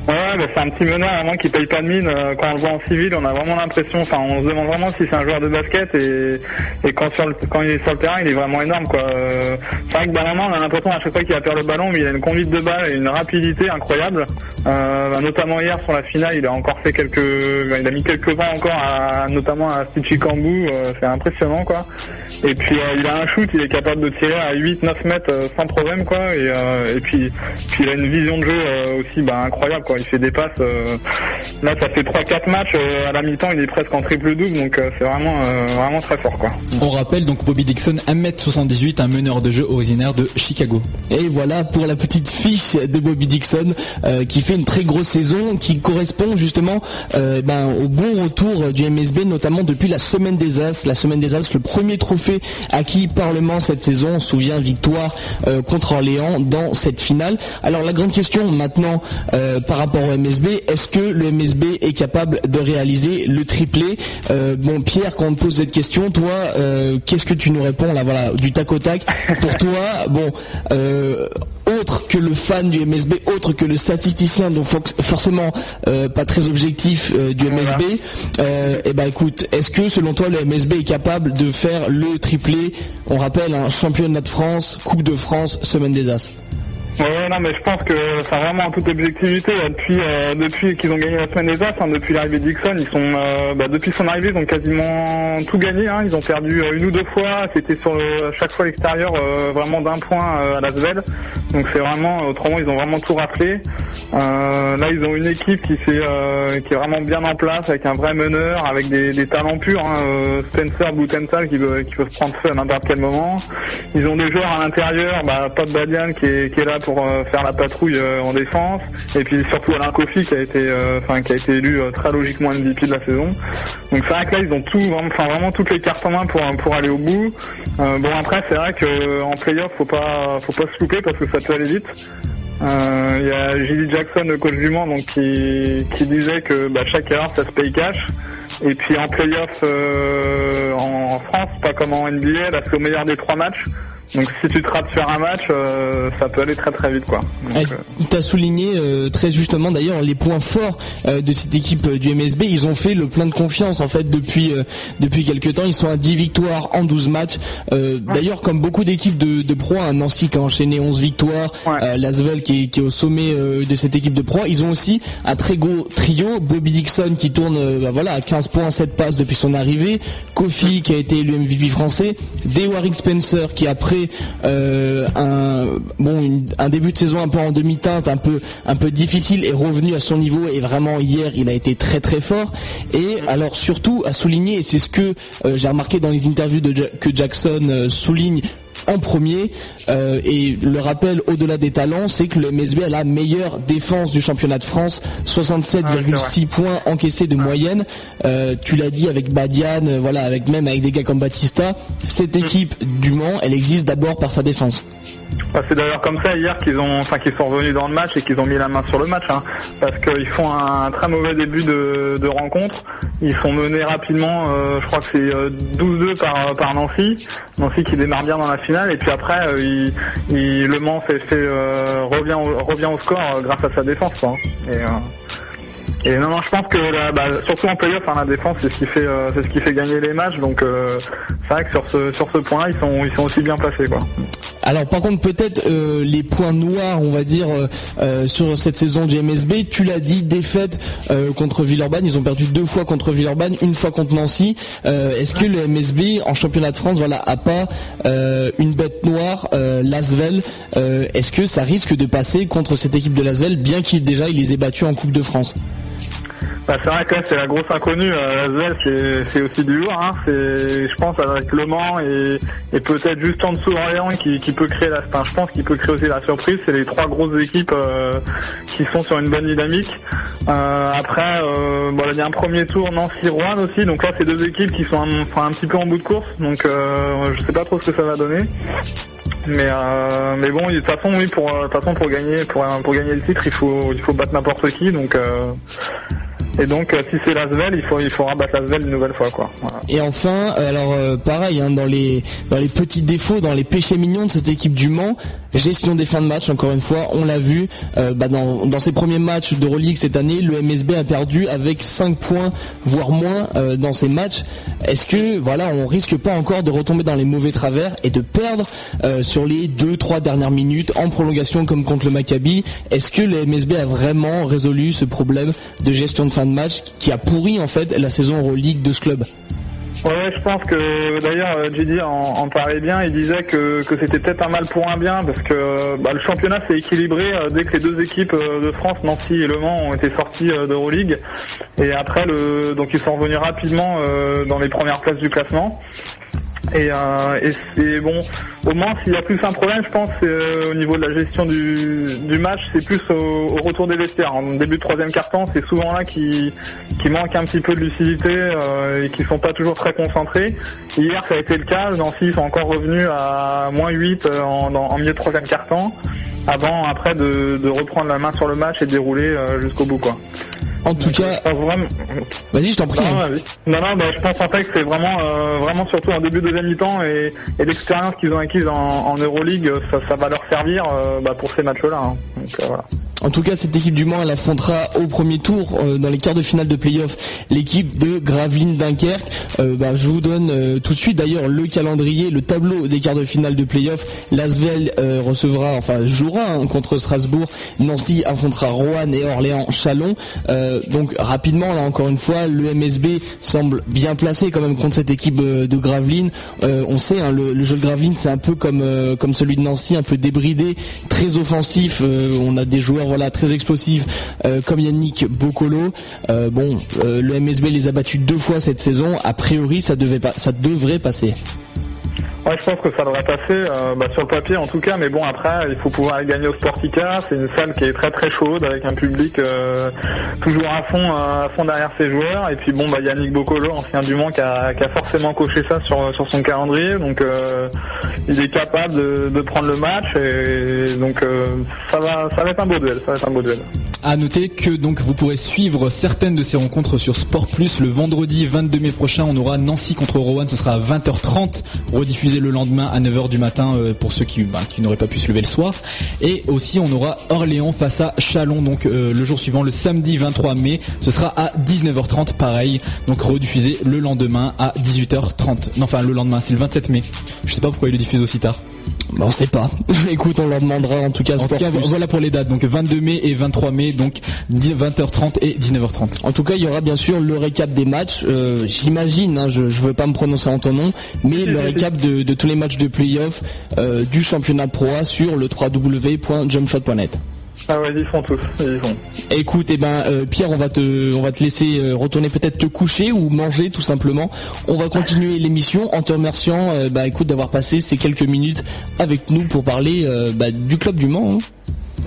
[SPEAKER 8] Ouais, bah, c'est un petit meneur vraiment qui paye pas de mine. Euh, Quand on le voit en civil, on a vraiment l'impression, enfin, on se demande vraiment si c'est un joueur de basket et, et quand, il est sur le terrain, il est vraiment énorme, quoi. Euh, c'est vrai que Banana, on a l'impression à chaque fois qu'il va perdre le ballon, mais il a une conduite de balle et une rapidité incroyable. Euh, notamment hier sur la finale, il a encore fait quelques, bah, il a mis quelques pas encore, à, notamment à Stitchy Kambu. C'est impressionnant, quoi. Et puis il a un shoot, il est capable de tirer à 8-9 mètres sans problème, quoi. Et, et puis, puis il a une vision de jeu aussi, bah, incroyable, quoi. Quoi. Il fait des passes. euh, là, ça fait 3-4 matchs euh, à la mi-temps, il est presque en triple double, donc euh, c'est vraiment euh, vraiment très fort quoi.
[SPEAKER 4] On rappelle donc Bobby Dixon 1m78, un meneur de jeu originaire de Chicago.
[SPEAKER 3] Et voilà pour la petite fiche de Bobby Dixon euh, qui fait une très grosse saison, qui correspond justement euh, ben, au bon retour du MSB, notamment depuis la semaine des As. La semaine des As, le premier trophée acquis par le Mans cette saison. On se souvient victoire euh, contre Orléans dans cette finale. Alors la grande question maintenant euh, par rapport au MSB, est-ce que le MSB est capable de réaliser le triplé Euh, Bon Pierre, quand on te pose cette question, toi, euh, qu'est-ce que tu nous réponds là Voilà, du tac au tac. Pour toi, bon, euh, autre que le fan du MSB, autre que le statisticien, donc forcément pas très objectif du. MSB. Et ben écoute, est-ce que selon toi le MSB est capable de faire le triplé On rappelle, un championnat de France, Coupe de France, Semaine des As?
[SPEAKER 8] Ouais, non, mais je pense que ça vraiment en toute objectivité depuis euh, depuis qu'ils ont gagné la semaine des As, hein, depuis l'arrivée Dixon, ils sont euh, bah, depuis son arrivée, ils ont quasiment tout gagné. Hein, ils ont perdu euh, une ou deux fois, c'était sur le, chaque fois l'extérieur euh, vraiment d'un point à la Svel. Donc c'est vraiment autrement ils ont vraiment tout raflé. Là ils ont une équipe qui qui est vraiment bien en place avec un vrai meneur, avec des, talents purs. Hein, Spencer, Boutenthal qui, peut- qui peuvent prendre feu à n'importe quel moment. Ils ont des joueurs à l'intérieur, bah, Pop Badian qui est, qui est là pour euh, faire la patrouille euh, en défense, et puis surtout Alain Kofi qui a été, euh, qui a été élu très logiquement MVP de la saison. Donc c'est vrai que là ils ont tout, vraiment- toutes les cartes en main pour pour aller au bout. Bon après c'est vrai que en playoff faut pas faut pas se louper parce que ça peut aller vite. Il y a Gilly Jackson, le coach du Mans, donc qui, disait que bah, chaque erreur ça se paye cash. Et puis en playoff en France, pas comme en NBA, là c'est au meilleur des trois matchs. Donc si tu te rates faire un match, euh, ça peut aller très très vite quoi. Donc,
[SPEAKER 3] Eh,
[SPEAKER 8] euh,
[SPEAKER 3] Il t'a souligné euh, très justement d'ailleurs les points forts euh, de cette équipe du MSB. Ils ont fait le plein de confiance en fait depuis depuis quelques temps. Ils sont à 10 victoires en 12 matchs. D'ailleurs comme beaucoup d'équipes de, de Pro, un Nancy qui a enchaîné 11 victoires,
[SPEAKER 8] Ouais.
[SPEAKER 3] Lasvel qui est, qui est au sommet de cette équipe de Pro. Ils ont aussi un très gros trio. Bobby Dixon qui tourne bah, voilà à 15 points, 7 passes depuis son arrivée. Kofi qui a été élu MVP français. Dewarik Spencer qui après euh, un bon une- un début de saison un peu en demi-teinte, un peu un peu difficile est revenu à son niveau et vraiment hier il a été très très fort. Et alors surtout à souligner et c'est ce que euh, j'ai remarqué dans les interviews de que Jackson euh, souligne en premier euh, et le rappel au-delà des talents c'est que le MSB a la meilleure défense du championnat de France 67,6 points encaissés de moyenne. Euh, tu l'as dit avec Badian euh, voilà avec même avec des gars comme Batista cette équipe du Mans elle existe d'abord par sa défense.
[SPEAKER 8] Bah, c'est d'ailleurs comme ça hier qu'ils ont, enfin qu'ils sont revenus dans le match et qu'ils ont mis la main sur le match, hein, parce qu'ils font un, très mauvais début de, de rencontre. Ils sont menés rapidement, euh, je crois que c'est euh, 12-2 par, par Nancy, Nancy qui démarre bien dans la finale, et puis après euh, il, le Mans fait, fait, euh, revient, au, score euh, grâce à sa défense. hein. Et non, non, je pense que là, bah, surtout en playoff, hein, la défense, c'est ce qui fait, euh, c'est ce qui fait gagner les matchs. Donc, euh, c'est vrai que sur ce, sur ce point-là, ils sont, ils sont aussi bien placés, quoi.
[SPEAKER 3] Alors par contre peut-être euh, les points noirs on va dire sur cette saison du MSB, tu l'as dit, défaite contre Villeurbanne, ils ont perdu deux fois contre Villeurbanne, une fois contre Nancy. Est-ce que le MSB en championnat de France voilà a pas une bête noire, Lasvel Est-ce que ça risque de passer contre cette équipe de Lasvel bien qu'il déjà il les ait battus en Coupe de France?
[SPEAKER 8] Bah, c'est vrai que c'est la grosse inconnue. Euh, c'est, aussi du lourd. Hein. C'est, je pense, avec Le Mans et, et peut-être juste en dessous Orléans qui, qui peut créer la, enfin, je pense qu'il peut créer aussi la surprise. C'est les trois grosses équipes euh, qui sont sur une bonne dynamique. Euh, après, euh, bon, il y a un premier tour Nancy-Rouen aussi. Donc là, c'est deux équipes qui sont un, enfin, un petit peu en bout de course. Donc, je sais pas trop ce que ça va donner. Mais mais bon, de toute façon, oui, pour de toute façon pour gagner pour pour gagner le titre, il faut il faut battre n'importe qui. Donc et donc euh, si c'est Lasvel, il faut il faudra battre Lasvel une nouvelle fois quoi. Voilà.
[SPEAKER 3] Et enfin, euh, alors euh, pareil, hein, dans les dans les petits défauts, dans les péchés mignons de cette équipe du Mans, gestion des fins de match. Encore une fois, on l'a vu euh, bah, dans ses premiers matchs de Euroleague cette année, le MSB a perdu avec 5 points, voire moins euh, dans ces matchs. Est-ce que voilà, on risque pas encore de retomber dans les mauvais travers et de perdre euh, sur les 2-3 dernières minutes en prolongation comme contre le Maccabi? Est-ce que le MSB a vraiment résolu ce problème de gestion de fin de match qui a pourri en fait la saison Euroleague de ce club?
[SPEAKER 8] Ouais, je pense que d'ailleurs euh, JD en, parlait bien. Il disait que, que c'était peut-être un mal pour un bien parce que bah, le championnat s'est équilibré euh, dès que les deux équipes euh, de France, Nancy et Le Mans, ont été sorties d'Euroleague. Et après, le, donc ils sont revenus rapidement dans les premières places du classement. Et, euh, et c'est bon, au moins s'il y a plus un problème, je pense, euh, au niveau de la gestion du, match, c'est plus au, retour des vestiaires. En début de troisième quart-temps, c'est souvent là qui, qui manque un petit peu de lucidité euh, et qui sont pas toujours très concentrés. Hier, ça a été le cas. Nancy sont encore revenus à moins 8 euh, en, milieu de troisième quart-temps, avant après de, reprendre la main sur le match et de dérouler jusqu'au bout, quoi.
[SPEAKER 3] En tout cas, vas-y, je t'en prie.
[SPEAKER 8] Non, non, bah, je pense en fait que c'est vraiment, euh, vraiment surtout en début de deuxième mi-temps et, et l'expérience qu'ils ont acquise en, en Euroleague, ça, ça, va leur servir euh, bah, pour ces matchs-là. Hein. Euh.
[SPEAKER 3] En tout cas, cette équipe du Mans, elle affrontera au premier tour, euh, dans les quarts de finale de playoff, l'équipe de Gravelines Dunkerque. Euh, bah, je vous donne tout de suite d'ailleurs le calendrier, le tableau des quarts de finale de playoff. Lasvel recevra, enfin jouera hein, contre Strasbourg. Nancy affrontera Roanne et Orléans-Chalon. donc rapidement, là encore une fois, le MSB semble bien placé quand même contre cette équipe de Gravelines. on sait, hein, le, jeu de Gravelines, c'est un peu comme celui de Nancy, un peu débridé, très offensif. On a des joueurs voilà très explosif euh, comme Yannick Bocolo. Euh, bon, euh, le MSB les a battus deux fois cette saison. A priori, ça devrait passer.
[SPEAKER 8] Ouais, je pense que ça devrait passer euh, bah, sur le papier en tout cas, mais bon après il faut pouvoir aller gagner au Sportica. C'est une salle qui est très très chaude avec un public euh, toujours à fond à fond derrière ses joueurs. Et puis bon bah Yannick Bocolo, ancien du Mans, qui a, qui a forcément coché ça sur sur son calendrier, donc euh, il est capable de, de, prendre le match et donc euh, ça va ça va être un beau duel, ça va être un beau duel.
[SPEAKER 4] À noter que donc vous pourrez suivre certaines de ces rencontres sur Sport Plus le vendredi 22 mai prochain. On aura Nancy contre Rowan, ce sera à 20h30, rediffusé le lendemain à 9h du matin euh, pour ceux qui, bah, qui n'auraient pas pu se lever le soir. Et aussi on aura Orléans face à Chalon donc euh, le jour suivant, le samedi 23 mai, ce sera à 19h30 pareil, donc rediffusé le lendemain à 18h30. Non enfin le lendemain, c'est le 27 mai. Je sais pas pourquoi il le diffuse aussi tard.
[SPEAKER 3] Bah, on sait pas. Écoute, on leur demandera en tout cas.
[SPEAKER 4] En tout cas, voilà pour les dates. Donc 22 mai et 23 mai, donc 20h30 et 19h30.
[SPEAKER 3] En tout cas, il y aura bien sûr le récap des matchs. Euh, J'imagine, hein, je, je veux pas me prononcer en ton nom, mais le récap de, de tous les matchs de playoff euh, du championnat pro A sur le www.jumpshot.net.
[SPEAKER 8] Ah ouais, ils font tous, ils font.
[SPEAKER 3] Écoute, eh ben euh, Pierre, on va te, on va te laisser euh, retourner peut-être te coucher ou manger tout simplement. On va continuer l'émission en te remerciant, euh, bah d'avoir passé ces quelques minutes avec nous pour parler bah, du club du Mans. Hein.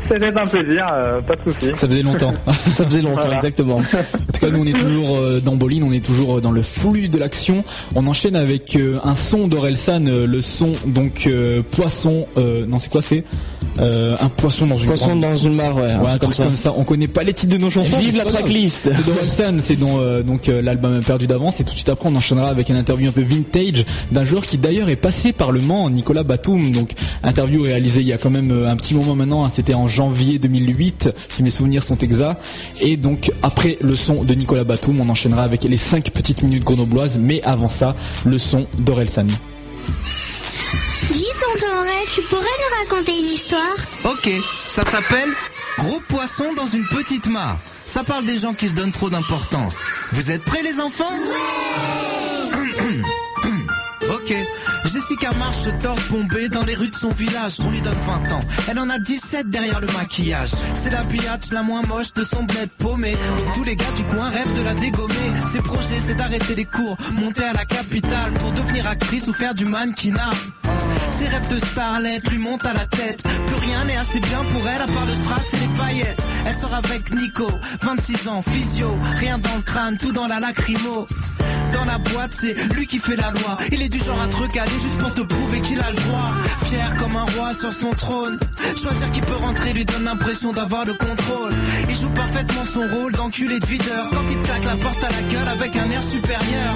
[SPEAKER 8] C'était un plaisir, pas de souci.
[SPEAKER 4] Ça faisait longtemps.
[SPEAKER 3] Ça faisait longtemps, exactement. En
[SPEAKER 4] tout cas, nous on est toujours dans Boline, on est toujours dans le flux de l'action. On enchaîne avec un son d'Orelsan, le son donc poisson. non, c'est quoi c'est euh, un poisson dans une
[SPEAKER 3] poisson dans une mare ouais,
[SPEAKER 4] un, truc comme, ça. on connaît pas les titres de nos chansons
[SPEAKER 3] vive la tracklist
[SPEAKER 4] c'est dans c'est dans euh, donc euh, l'album perdu d'avance et tout de suite après on enchaînera avec une interview un peu vintage d'un joueur qui d'ailleurs est passé par le Mans Nicolas Batum donc interview réalisée il y a quand même un petit moment maintenant hein, c'était en janvier 2008 si mes souvenirs sont exacts. Et donc après le son de Nicolas Batum on enchaînera avec les 5 petites minutes grenobloises. Mais avant ça le son d'Orelsan.
[SPEAKER 9] Tu pourrais nous raconter une histoire?
[SPEAKER 5] Ok, ça s'appelle Gros poisson dans une petite mare. Ça parle des gens qui se donnent trop d'importance. Vous êtes prêts les enfants? Jessica marche torse bombée dans les rues de son village. On lui donne 20 ans. Elle en a 17 derrière le maquillage. C'est la biatch la moins moche de son bled paumé. Donc tous les gars du coin rêvent de la dégommer. Ses projets, c'est d'arrêter les cours, monter à la capitale pour devenir actrice ou faire du mannequinat. Ses rêves de starlet lui montent à la tête. Plus rien n'est assez bien pour elle à part le strass et les paillettes. Elle sort avec Nico, 26 ans, physio, rien dans le crâne, tout dans la lacrymo. Dans la boîte, c'est lui qui fait la loi. Il est du genre à te juste pour te prouver qu'il a le droit. Fier comme un roi sur son trône. Choisir qui peut rentrer lui donne l'impression d'avoir le contrôle. Il joue parfaitement son rôle d'enculé de videur. Quand il claque la porte à la gueule avec un air supérieur.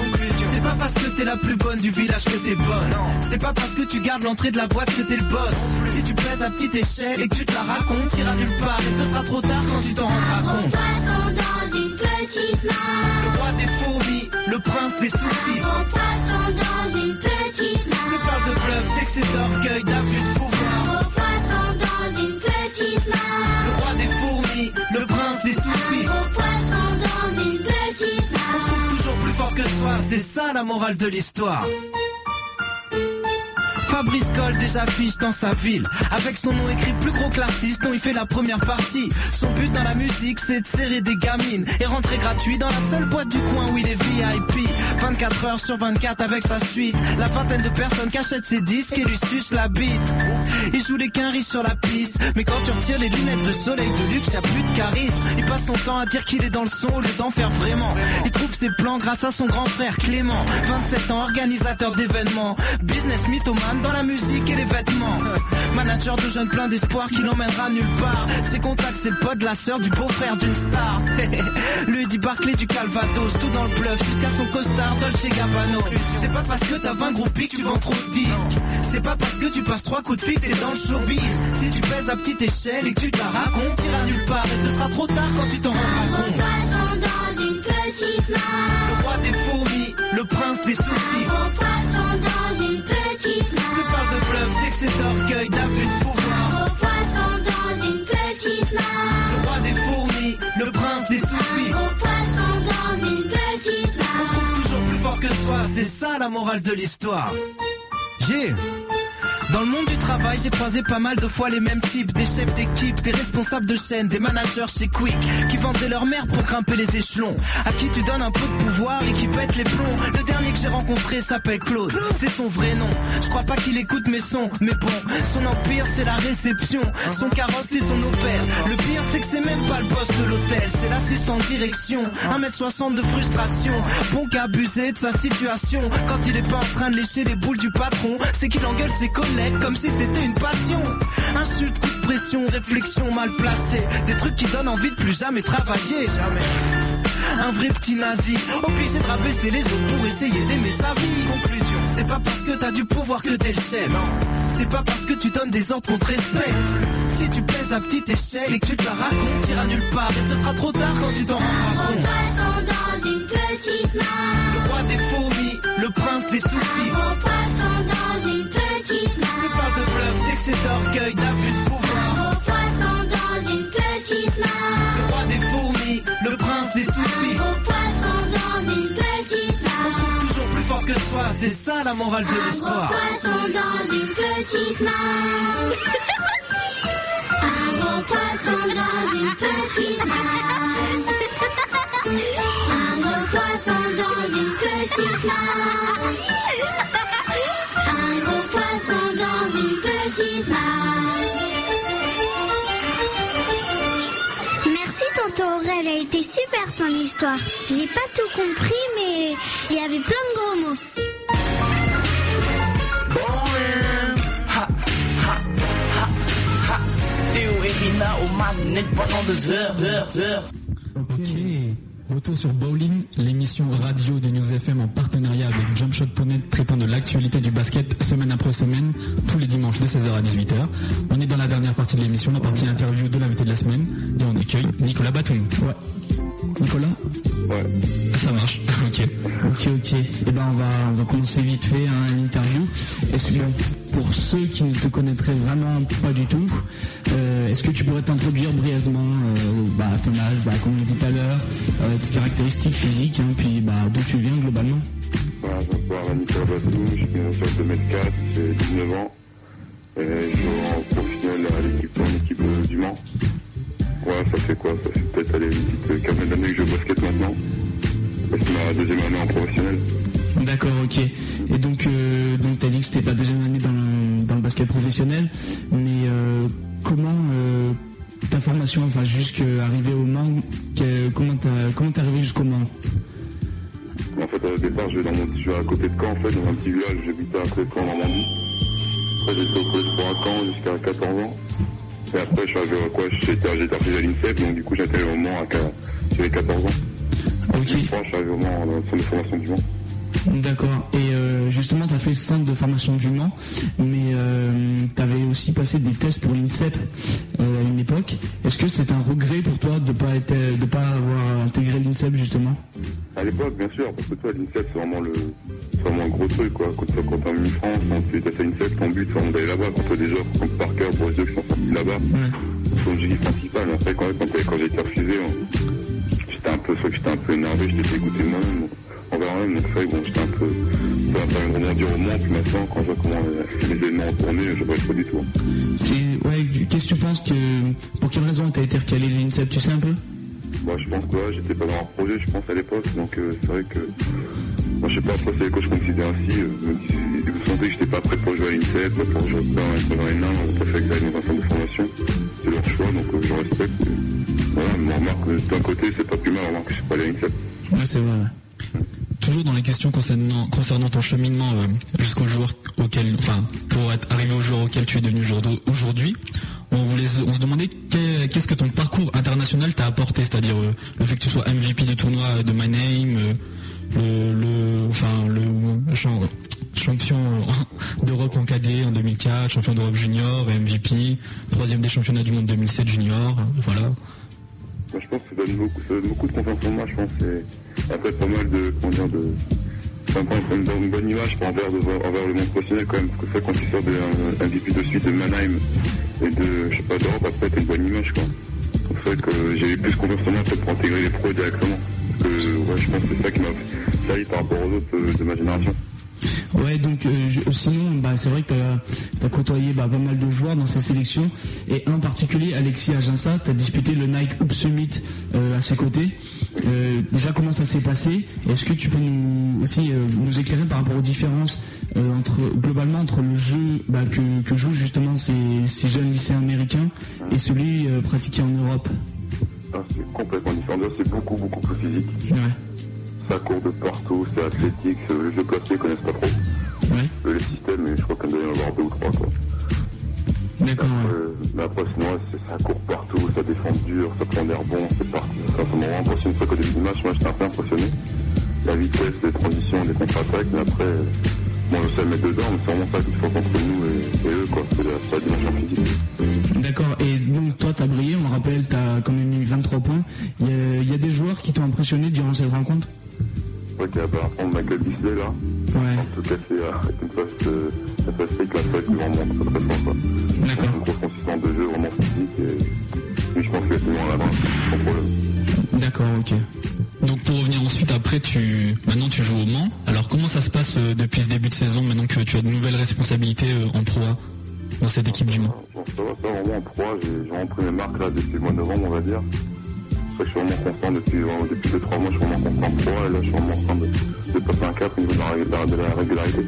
[SPEAKER 5] C'est pas parce que t'es la plus bonne du village que t'es bonne. C'est pas parce que tu gardes l'entrée de la boîte que t'es le boss. Si tu pèses à petite échelle et que tu te la racontes, t'iras nulle part et ce sera trop tard quand tu t'en rendras compte.
[SPEAKER 9] dans une petite
[SPEAKER 5] Le roi des fourmis, le prince des soufis.
[SPEAKER 9] Poisson dans une petite mare.
[SPEAKER 5] Je te parle de bluff, d'excès d'orgueil, d'abus de pouvoir.
[SPEAKER 9] Poisson dans une petite mare.
[SPEAKER 5] C'est ça la morale de l'histoire. Fabrice Cole déjà affiche dans sa ville. Avec son nom écrit plus gros que l'artiste dont il fait la première partie. Son but dans la musique c'est de serrer des gamines Et rentrer gratuit dans la seule boîte du coin où il est VIP 24 heures sur 24 avec sa suite. La vingtaine de personnes qui achètent ses disques et lui sucent la bite. Il joue les quinris sur la piste. Mais quand tu retires les lunettes de soleil de luxe y a plus de charisme Il passe son temps à dire qu'il est dans le son au lieu d'en faire vraiment. Il trouve ses plans grâce à son grand frère Clément. 27 ans organisateur d'événements. Business mythomane dans la musique et les vêtements. Manager de jeunes plein d'espoir qui l'emmènera nulle part. Ses contacts, c'est le pote, la sœur du beau-frère d'une star. Lui dit Barclay du Calvados, tout dans le bluff, jusqu'à son costard Dolce Gabbana. C'est pas parce que t'as 20 groupies que tu vends trop de disques. C'est pas parce que tu passes trois coups de fil que t'es dans le showbiz. Si tu pèses à petite échelle et que tu te la racontes, t'iras nulle part. Et ce sera trop tard quand tu t'en rendras compte.
[SPEAKER 9] Dans une petite mare.
[SPEAKER 5] Le roi des fourmis, le prince des soucis. D'excès d'orgueil, d'abus de pouvoir.
[SPEAKER 9] Poisson dans une petite mare.
[SPEAKER 5] Le roi des fourmis, le prince des.
[SPEAKER 9] Gros poisson dans une petite
[SPEAKER 5] On
[SPEAKER 9] mare.
[SPEAKER 5] trouve toujours plus fort que soi, c'est ça la morale de l'histoire. J'ai. Dans le monde du travail, j'ai croisé pas mal de fois les mêmes types, des chefs d'équipe, des responsables de chaîne, des managers chez Quick, qui vendaient leur mère pour grimper les échelons, à qui tu donnes un peu de pouvoir et qui pète les plombs. Le dernier que j'ai rencontré s'appelle Claude, c'est son vrai nom. Je crois pas qu'il écoute mes sons, mais bon, son empire c'est la réception, son carrosse c'est son opère. Le pire c'est que c'est même pas le boss de l'hôtel, c'est l'assistant direction. 1m60 de frustration, bon qu'à abuser de sa situation. Quand il est pas en train de lécher les boules du patron, c'est qu'il engueule ses collègues comme si c'était une passion. Insulte, coup de pression, réflexion mal placée, des trucs qui donnent envie de plus jamais travailler. Jamais. Un vrai petit nazi, obligé de rabaisser les autres pour essayer d'aimer sa vie. Conclusion, c'est pas parce que t'as du pouvoir que t'es le chef. Non, c'est pas parce que tu donnes des ordres qu'on te respecte. Si tu pèses à petite échelle et que tu te la racontes, t'iras nulle part et ce sera trop tard quand tu t'en rendras compte.
[SPEAKER 9] dans une petite mare.
[SPEAKER 5] Le roi des fourmis, le prince des soucis.
[SPEAKER 9] Dans une
[SPEAKER 5] Je te parle de bluff, d'excès d'orgueil, d'abus de pouvoir.
[SPEAKER 9] Gros poisson dans une petite mare.
[SPEAKER 5] Le roi des fourmis, le prince des soucis.
[SPEAKER 9] Gros poisson dans une petite
[SPEAKER 5] On
[SPEAKER 9] mare.
[SPEAKER 5] trouve toujours plus fort que soi, c'est ça la morale de
[SPEAKER 9] Un gros
[SPEAKER 5] l'histoire.
[SPEAKER 9] poisson dans une petite gros poisson dans une petite mare. Un gros poisson dans une petite mare. Merci tonton Aurel, elle a été super ton histoire. J'ai pas tout compris mais il y avait plein de gros mots.
[SPEAKER 10] Théo et Rina au manette pendant deux heures, heures, heures.
[SPEAKER 4] Ok. Retour sur Bowling, l'émission radio de News FM en partenariat avec Jumpshot.net traitant de l'actualité du basket semaine après semaine, tous les dimanches de 16h à 18h. On est dans la dernière partie de l'émission, la partie interview de l'invité de la semaine, et on accueille Nicolas Batoum. Ouais. Nicolas
[SPEAKER 11] Ouais.
[SPEAKER 4] Ça marche. ok.
[SPEAKER 3] Ok, ok. Eh ben, on va, on va commencer vite fait hein, l'interview. Est-ce que pour ceux qui ne te connaîtraient vraiment pas du tout, euh, est-ce que tu pourrais t'introduire brièvement euh, bah, ton âge, bah, comme on l'a dit tout à l'heure, euh, tes caractéristiques physiques, hein, puis bah, d'où tu viens globalement
[SPEAKER 11] Voilà, je m'appelle Nicolas Batou, je suis sur 2m4, j'ai 19 ans. Et je joue en professionnel à l'équipe, en équipe du Mans. Ouais, ça fait quoi? Ça fait peut-être aller une petite quinzaine d'années que je joue au basket maintenant. C'est ma deuxième année en professionnel.
[SPEAKER 3] D'accord, ok. Et donc, euh, donc tu as dit que c'était ta deuxième année dans le, dans le basket professionnel, mais euh, comment euh, ta formation, enfin jusqu'arriver au Mans, comment t'as comment t'es arrivé jusqu'au Mans?
[SPEAKER 11] En fait, au départ, je vais dans mon, je suis à côté de Caen, en fait, dans un petit village, j'habitais à côté de Caen, en Normandie. Après, j'étais au collège pour à Caen jusqu'à 14 ans. Et après, je suis arrivé à quoi J'étais refusé à l'INSEP, donc du coup, j'étais au Mans à qua- j'avais 14 ans.
[SPEAKER 3] Ok.
[SPEAKER 11] Crois, je suis arrivé au Mans dans centre de formation du Mans.
[SPEAKER 3] D'accord. Et euh, justement, tu as fait le centre de formation du Mans, mais tu avais aussi passé des tests pour l'INSEP euh, à une époque. Est-ce que c'est un regret pour toi de ne pas, être, de pas avoir intégré l'INSEP justement?
[SPEAKER 11] À l'époque, bien sûr, parce que toi, l'INSEP, c'est vraiment le, c'est vraiment un gros truc, quoi. Quand, quand t'es en mi-France, quand tu es à l'INSEP, ton but, c'est d'aller là-bas. Quand tu as des offres comme Parker pour les deux qui sont sortis là-bas, c'est l'objectif principal. Après, quand, quand, quand j'ai été refusé, on- j'étais un peu, un peu énervé, j'étais dégoûté moi-même. Envers moi-même. Donc c'est vrai que bon, j'étais un peu, permis de rebondir au moins, puis maintenant, quand je vois comment euh, les événements ont tourné, je vois pas du tout.
[SPEAKER 3] C'est- Ouais, qu'est-ce que tu penses que. Pour quelle raison t'as été recalé de l'INSEP, tu sais un peu?
[SPEAKER 11] Moi, je pense que ouais, j'étais pas dans leur projet, je pense, à l'époque. Donc, euh, c'est vrai que. Moi, je sais pas, après, c'est les coachs considèrent ainsi. Euh, vous sentez que j'étais pas prêt pour jouer à l'INSEP, pour jouer dans, les nains, on préfère que j'aille dans un centre de formation. C'est leur choix, donc euh, je respecte. Voilà, mais on remarque que d'un côté, c'est pas plus mal, on remarque que je suis pas allé à l'INSEP.
[SPEAKER 3] Ouais, c'est vrai.
[SPEAKER 4] Toujours dans les questions concernant, ton cheminement euh, jusqu'au jour auquel, enfin, pour arrivé au jour auquel tu es devenu aujourd'hui- on, se- demandait qu'est- qu'est-ce que ton parcours international t'a apporté, c'est-à-dire euh, le fait que tu sois MVP du tournoi de My Name, euh, le, le, enfin, le champ- champion d'Europe en cadet en 2004, champion d'Europe junior, MVP, troisième des championnats du monde 2007 junior, voilà.
[SPEAKER 11] Moi, je pense que ça donne beaucoup, ça donne de confiance en moi, je pense. Et après, pas mal de, comment dire, de, ça me prend une, bonne- image envers, envers le monde professionnel quand même. Parce que vrai, quand tu sors d'un MVP de suite de Mannheim et de, je sais pas, d'Europe, après, t'as une bonne image, quoi. C'est vrai que j'ai eu plus confiance en moi pour intégrer les pros directement. Parce que, ouais, je pense que c'est ça qui m'a servi par rapport aux autres euh, de ma génération.
[SPEAKER 3] Ouais, donc euh, je- sinon, bah, c'est vrai que tu as, côtoyé bah, pas mal de joueurs dans ces sélections, et en particulier, Alexis Aginsa, tu as disputé le Nike Hoop Summit euh, à ses côtés. Euh, déjà, comment ça s'est passé? Est-ce que tu peux nous, aussi euh, nous éclairer par rapport aux différences entre, globalement entre le jeu bah, que, que jouent justement ces, ces jeunes lycéens américains et celui pratiqué en Europe?
[SPEAKER 11] Ah, c'est complètement différent. C'est beaucoup, beaucoup plus physique.
[SPEAKER 3] Ouais.
[SPEAKER 11] Ça court de partout, c'est athlétique, le jeu placé, ils connaissent pas trop.
[SPEAKER 3] Ouais.
[SPEAKER 11] Le système, mais je crois qu'on doit y en avoir deux ou trois, quoi.
[SPEAKER 3] D'accord.
[SPEAKER 11] Euh, mais après, sinon, ouais, c'est- ça court partout, ça défend dur, ça prend des rebonds, c'est parti. Ça ça m'a vraiment impressionné. C'est qu'au début du match, moi, j'étais un peu impressionné. La vitesse, les transitions, les contre-attaques, mais après, bon, je sais mettre dedans, mais c'est vraiment ça qu'il faut contre nous et, et eux, quoi. C'est la, c'est la dimension physique.
[SPEAKER 3] D'accord, et donc toi t'as brillé, on le rappelle, t'as quand même mis 23 points. Il y, y a des joueurs qui t'ont impressionné durant cette rencontre?
[SPEAKER 11] Y a pas à prendre Michael Bisley, là.
[SPEAKER 3] Ouais.
[SPEAKER 11] En tout cas, c'est euh, une euh, vraiment très très fort.
[SPEAKER 3] D'accord.
[SPEAKER 11] Une grosse consistance de jeu, vraiment physique, et lui, je pense qu'il est tellement à la main, sans problème.
[SPEAKER 3] D'accord, ok.
[SPEAKER 4] Donc pour revenir ensuite, après, tu, maintenant tu joues au Mans. Alors comment ça se passe euh, depuis ce début de saison, maintenant que tu as de nouvelles responsabilités euh, en Pro A dans cette équipe du Mans?
[SPEAKER 11] Bon, ça va, vraiment en j'ai vraiment pris mes marques là depuis le mois de novembre, on va dire. Je suis vraiment constant depuis, vraiment, depuis 2-3 mois, je suis vraiment constant en proie, et là je suis vraiment en train de, de passer un cap au niveau de la, de la- régularité.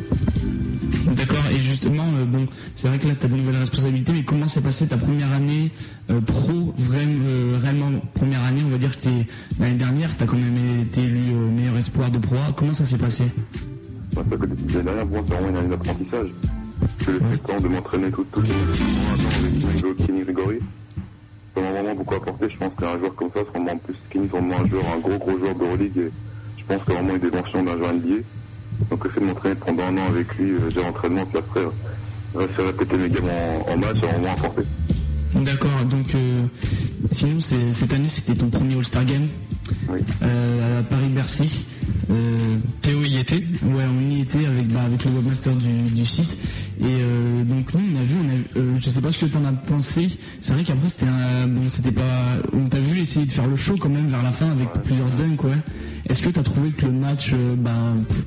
[SPEAKER 3] D'accord, et justement, euh, bon, c'est vrai que là t'as de nouvelles responsabilités, mais comment s'est passée ta première année euh, pro, vraiment, euh, première année, on va dire que c'était l'année dernière, t'as quand même été élu euh, meilleur espoir de Pro comment ça s'est passé?
[SPEAKER 11] L'année dernière, pour moi, c'est vraiment une année d'apprentissage. J'ai laissé le temps de m'entraîner tout, tout le temps avec Mingo, Ça m'a vraiment beaucoup apporté, je pense qu'un joueur comme ça, c'est vraiment en plus Kenny, c'est vraiment un joueur, un gros gros joueur d'Euroleague, et je pense qu'il a vraiment une dimension d'un joueur NBA. Donc fait de m'entraîner pendant un an avec lui, euh, j'ai l'entraînement, puis après, euh, rester répéter mes gammes en, en match, ça m'a vraiment apporté.
[SPEAKER 3] D'accord, donc euh, sinon c'est- cette année c'était ton premier All-Star Game euh, à Paris-Bercy. Euh,
[SPEAKER 4] Théo y était
[SPEAKER 3] Ouais, on y était avec, bah, avec le webmaster du, du site. Et euh, donc nous on a vu, on a, euh, je sais pas ce que t'en as pensé. C'est vrai qu'après c'était un, bon c'était pas, on t'a vu essayer de faire le show quand même vers la fin avec plusieurs dunks ouais. Est-ce que t'as trouvé que le match, euh, bah, pff,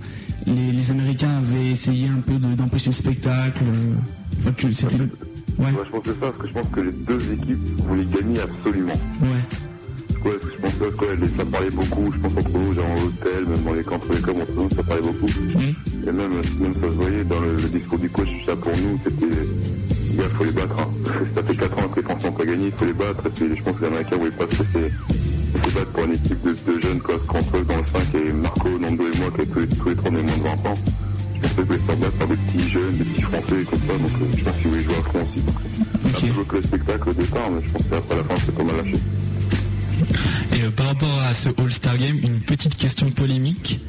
[SPEAKER 3] les, les Américains avaient essayé un peu de- d'empêcher le spectacle, euh, enfin, que c'était, ouais,
[SPEAKER 11] Ouais, je pense que ça, parce que je pense que les deux équipes voulaient gagner absolument.
[SPEAKER 3] ouais.
[SPEAKER 11] Ouais, parce que je pense que quoi, ça parlait beaucoup, je pense entre nous, genre en hôtel, même dans les camps, les camps, entre nous, ça parlait beaucoup. Et même, même ça se voyait dans le, le discours du coach, ça pour nous, c'était, il faut les battre. Hein. Ça fait 4 ans que les Français n'ont pas gagné, il faut les battre. Et puis, je pense que les Américains ne voulaient pas se laisser se battre pour une équipe de, de jeunes quoi, contre eux dans le 5 et Marco, Nando et moi, qui tous les, tous les trois des moins de 20 ans. Je qu'ils voulaient se faire battre par des petits jeunes, des petits Français et tout ça, donc euh, je pense qu'ils voulaient jouer à fond aussi. C'est un peu que le spectacle au départ, mais je pense qu'après la fin, c'est pas mal lâché.
[SPEAKER 4] Et euh, par rapport à ce All-Star Game, une petite question polémique.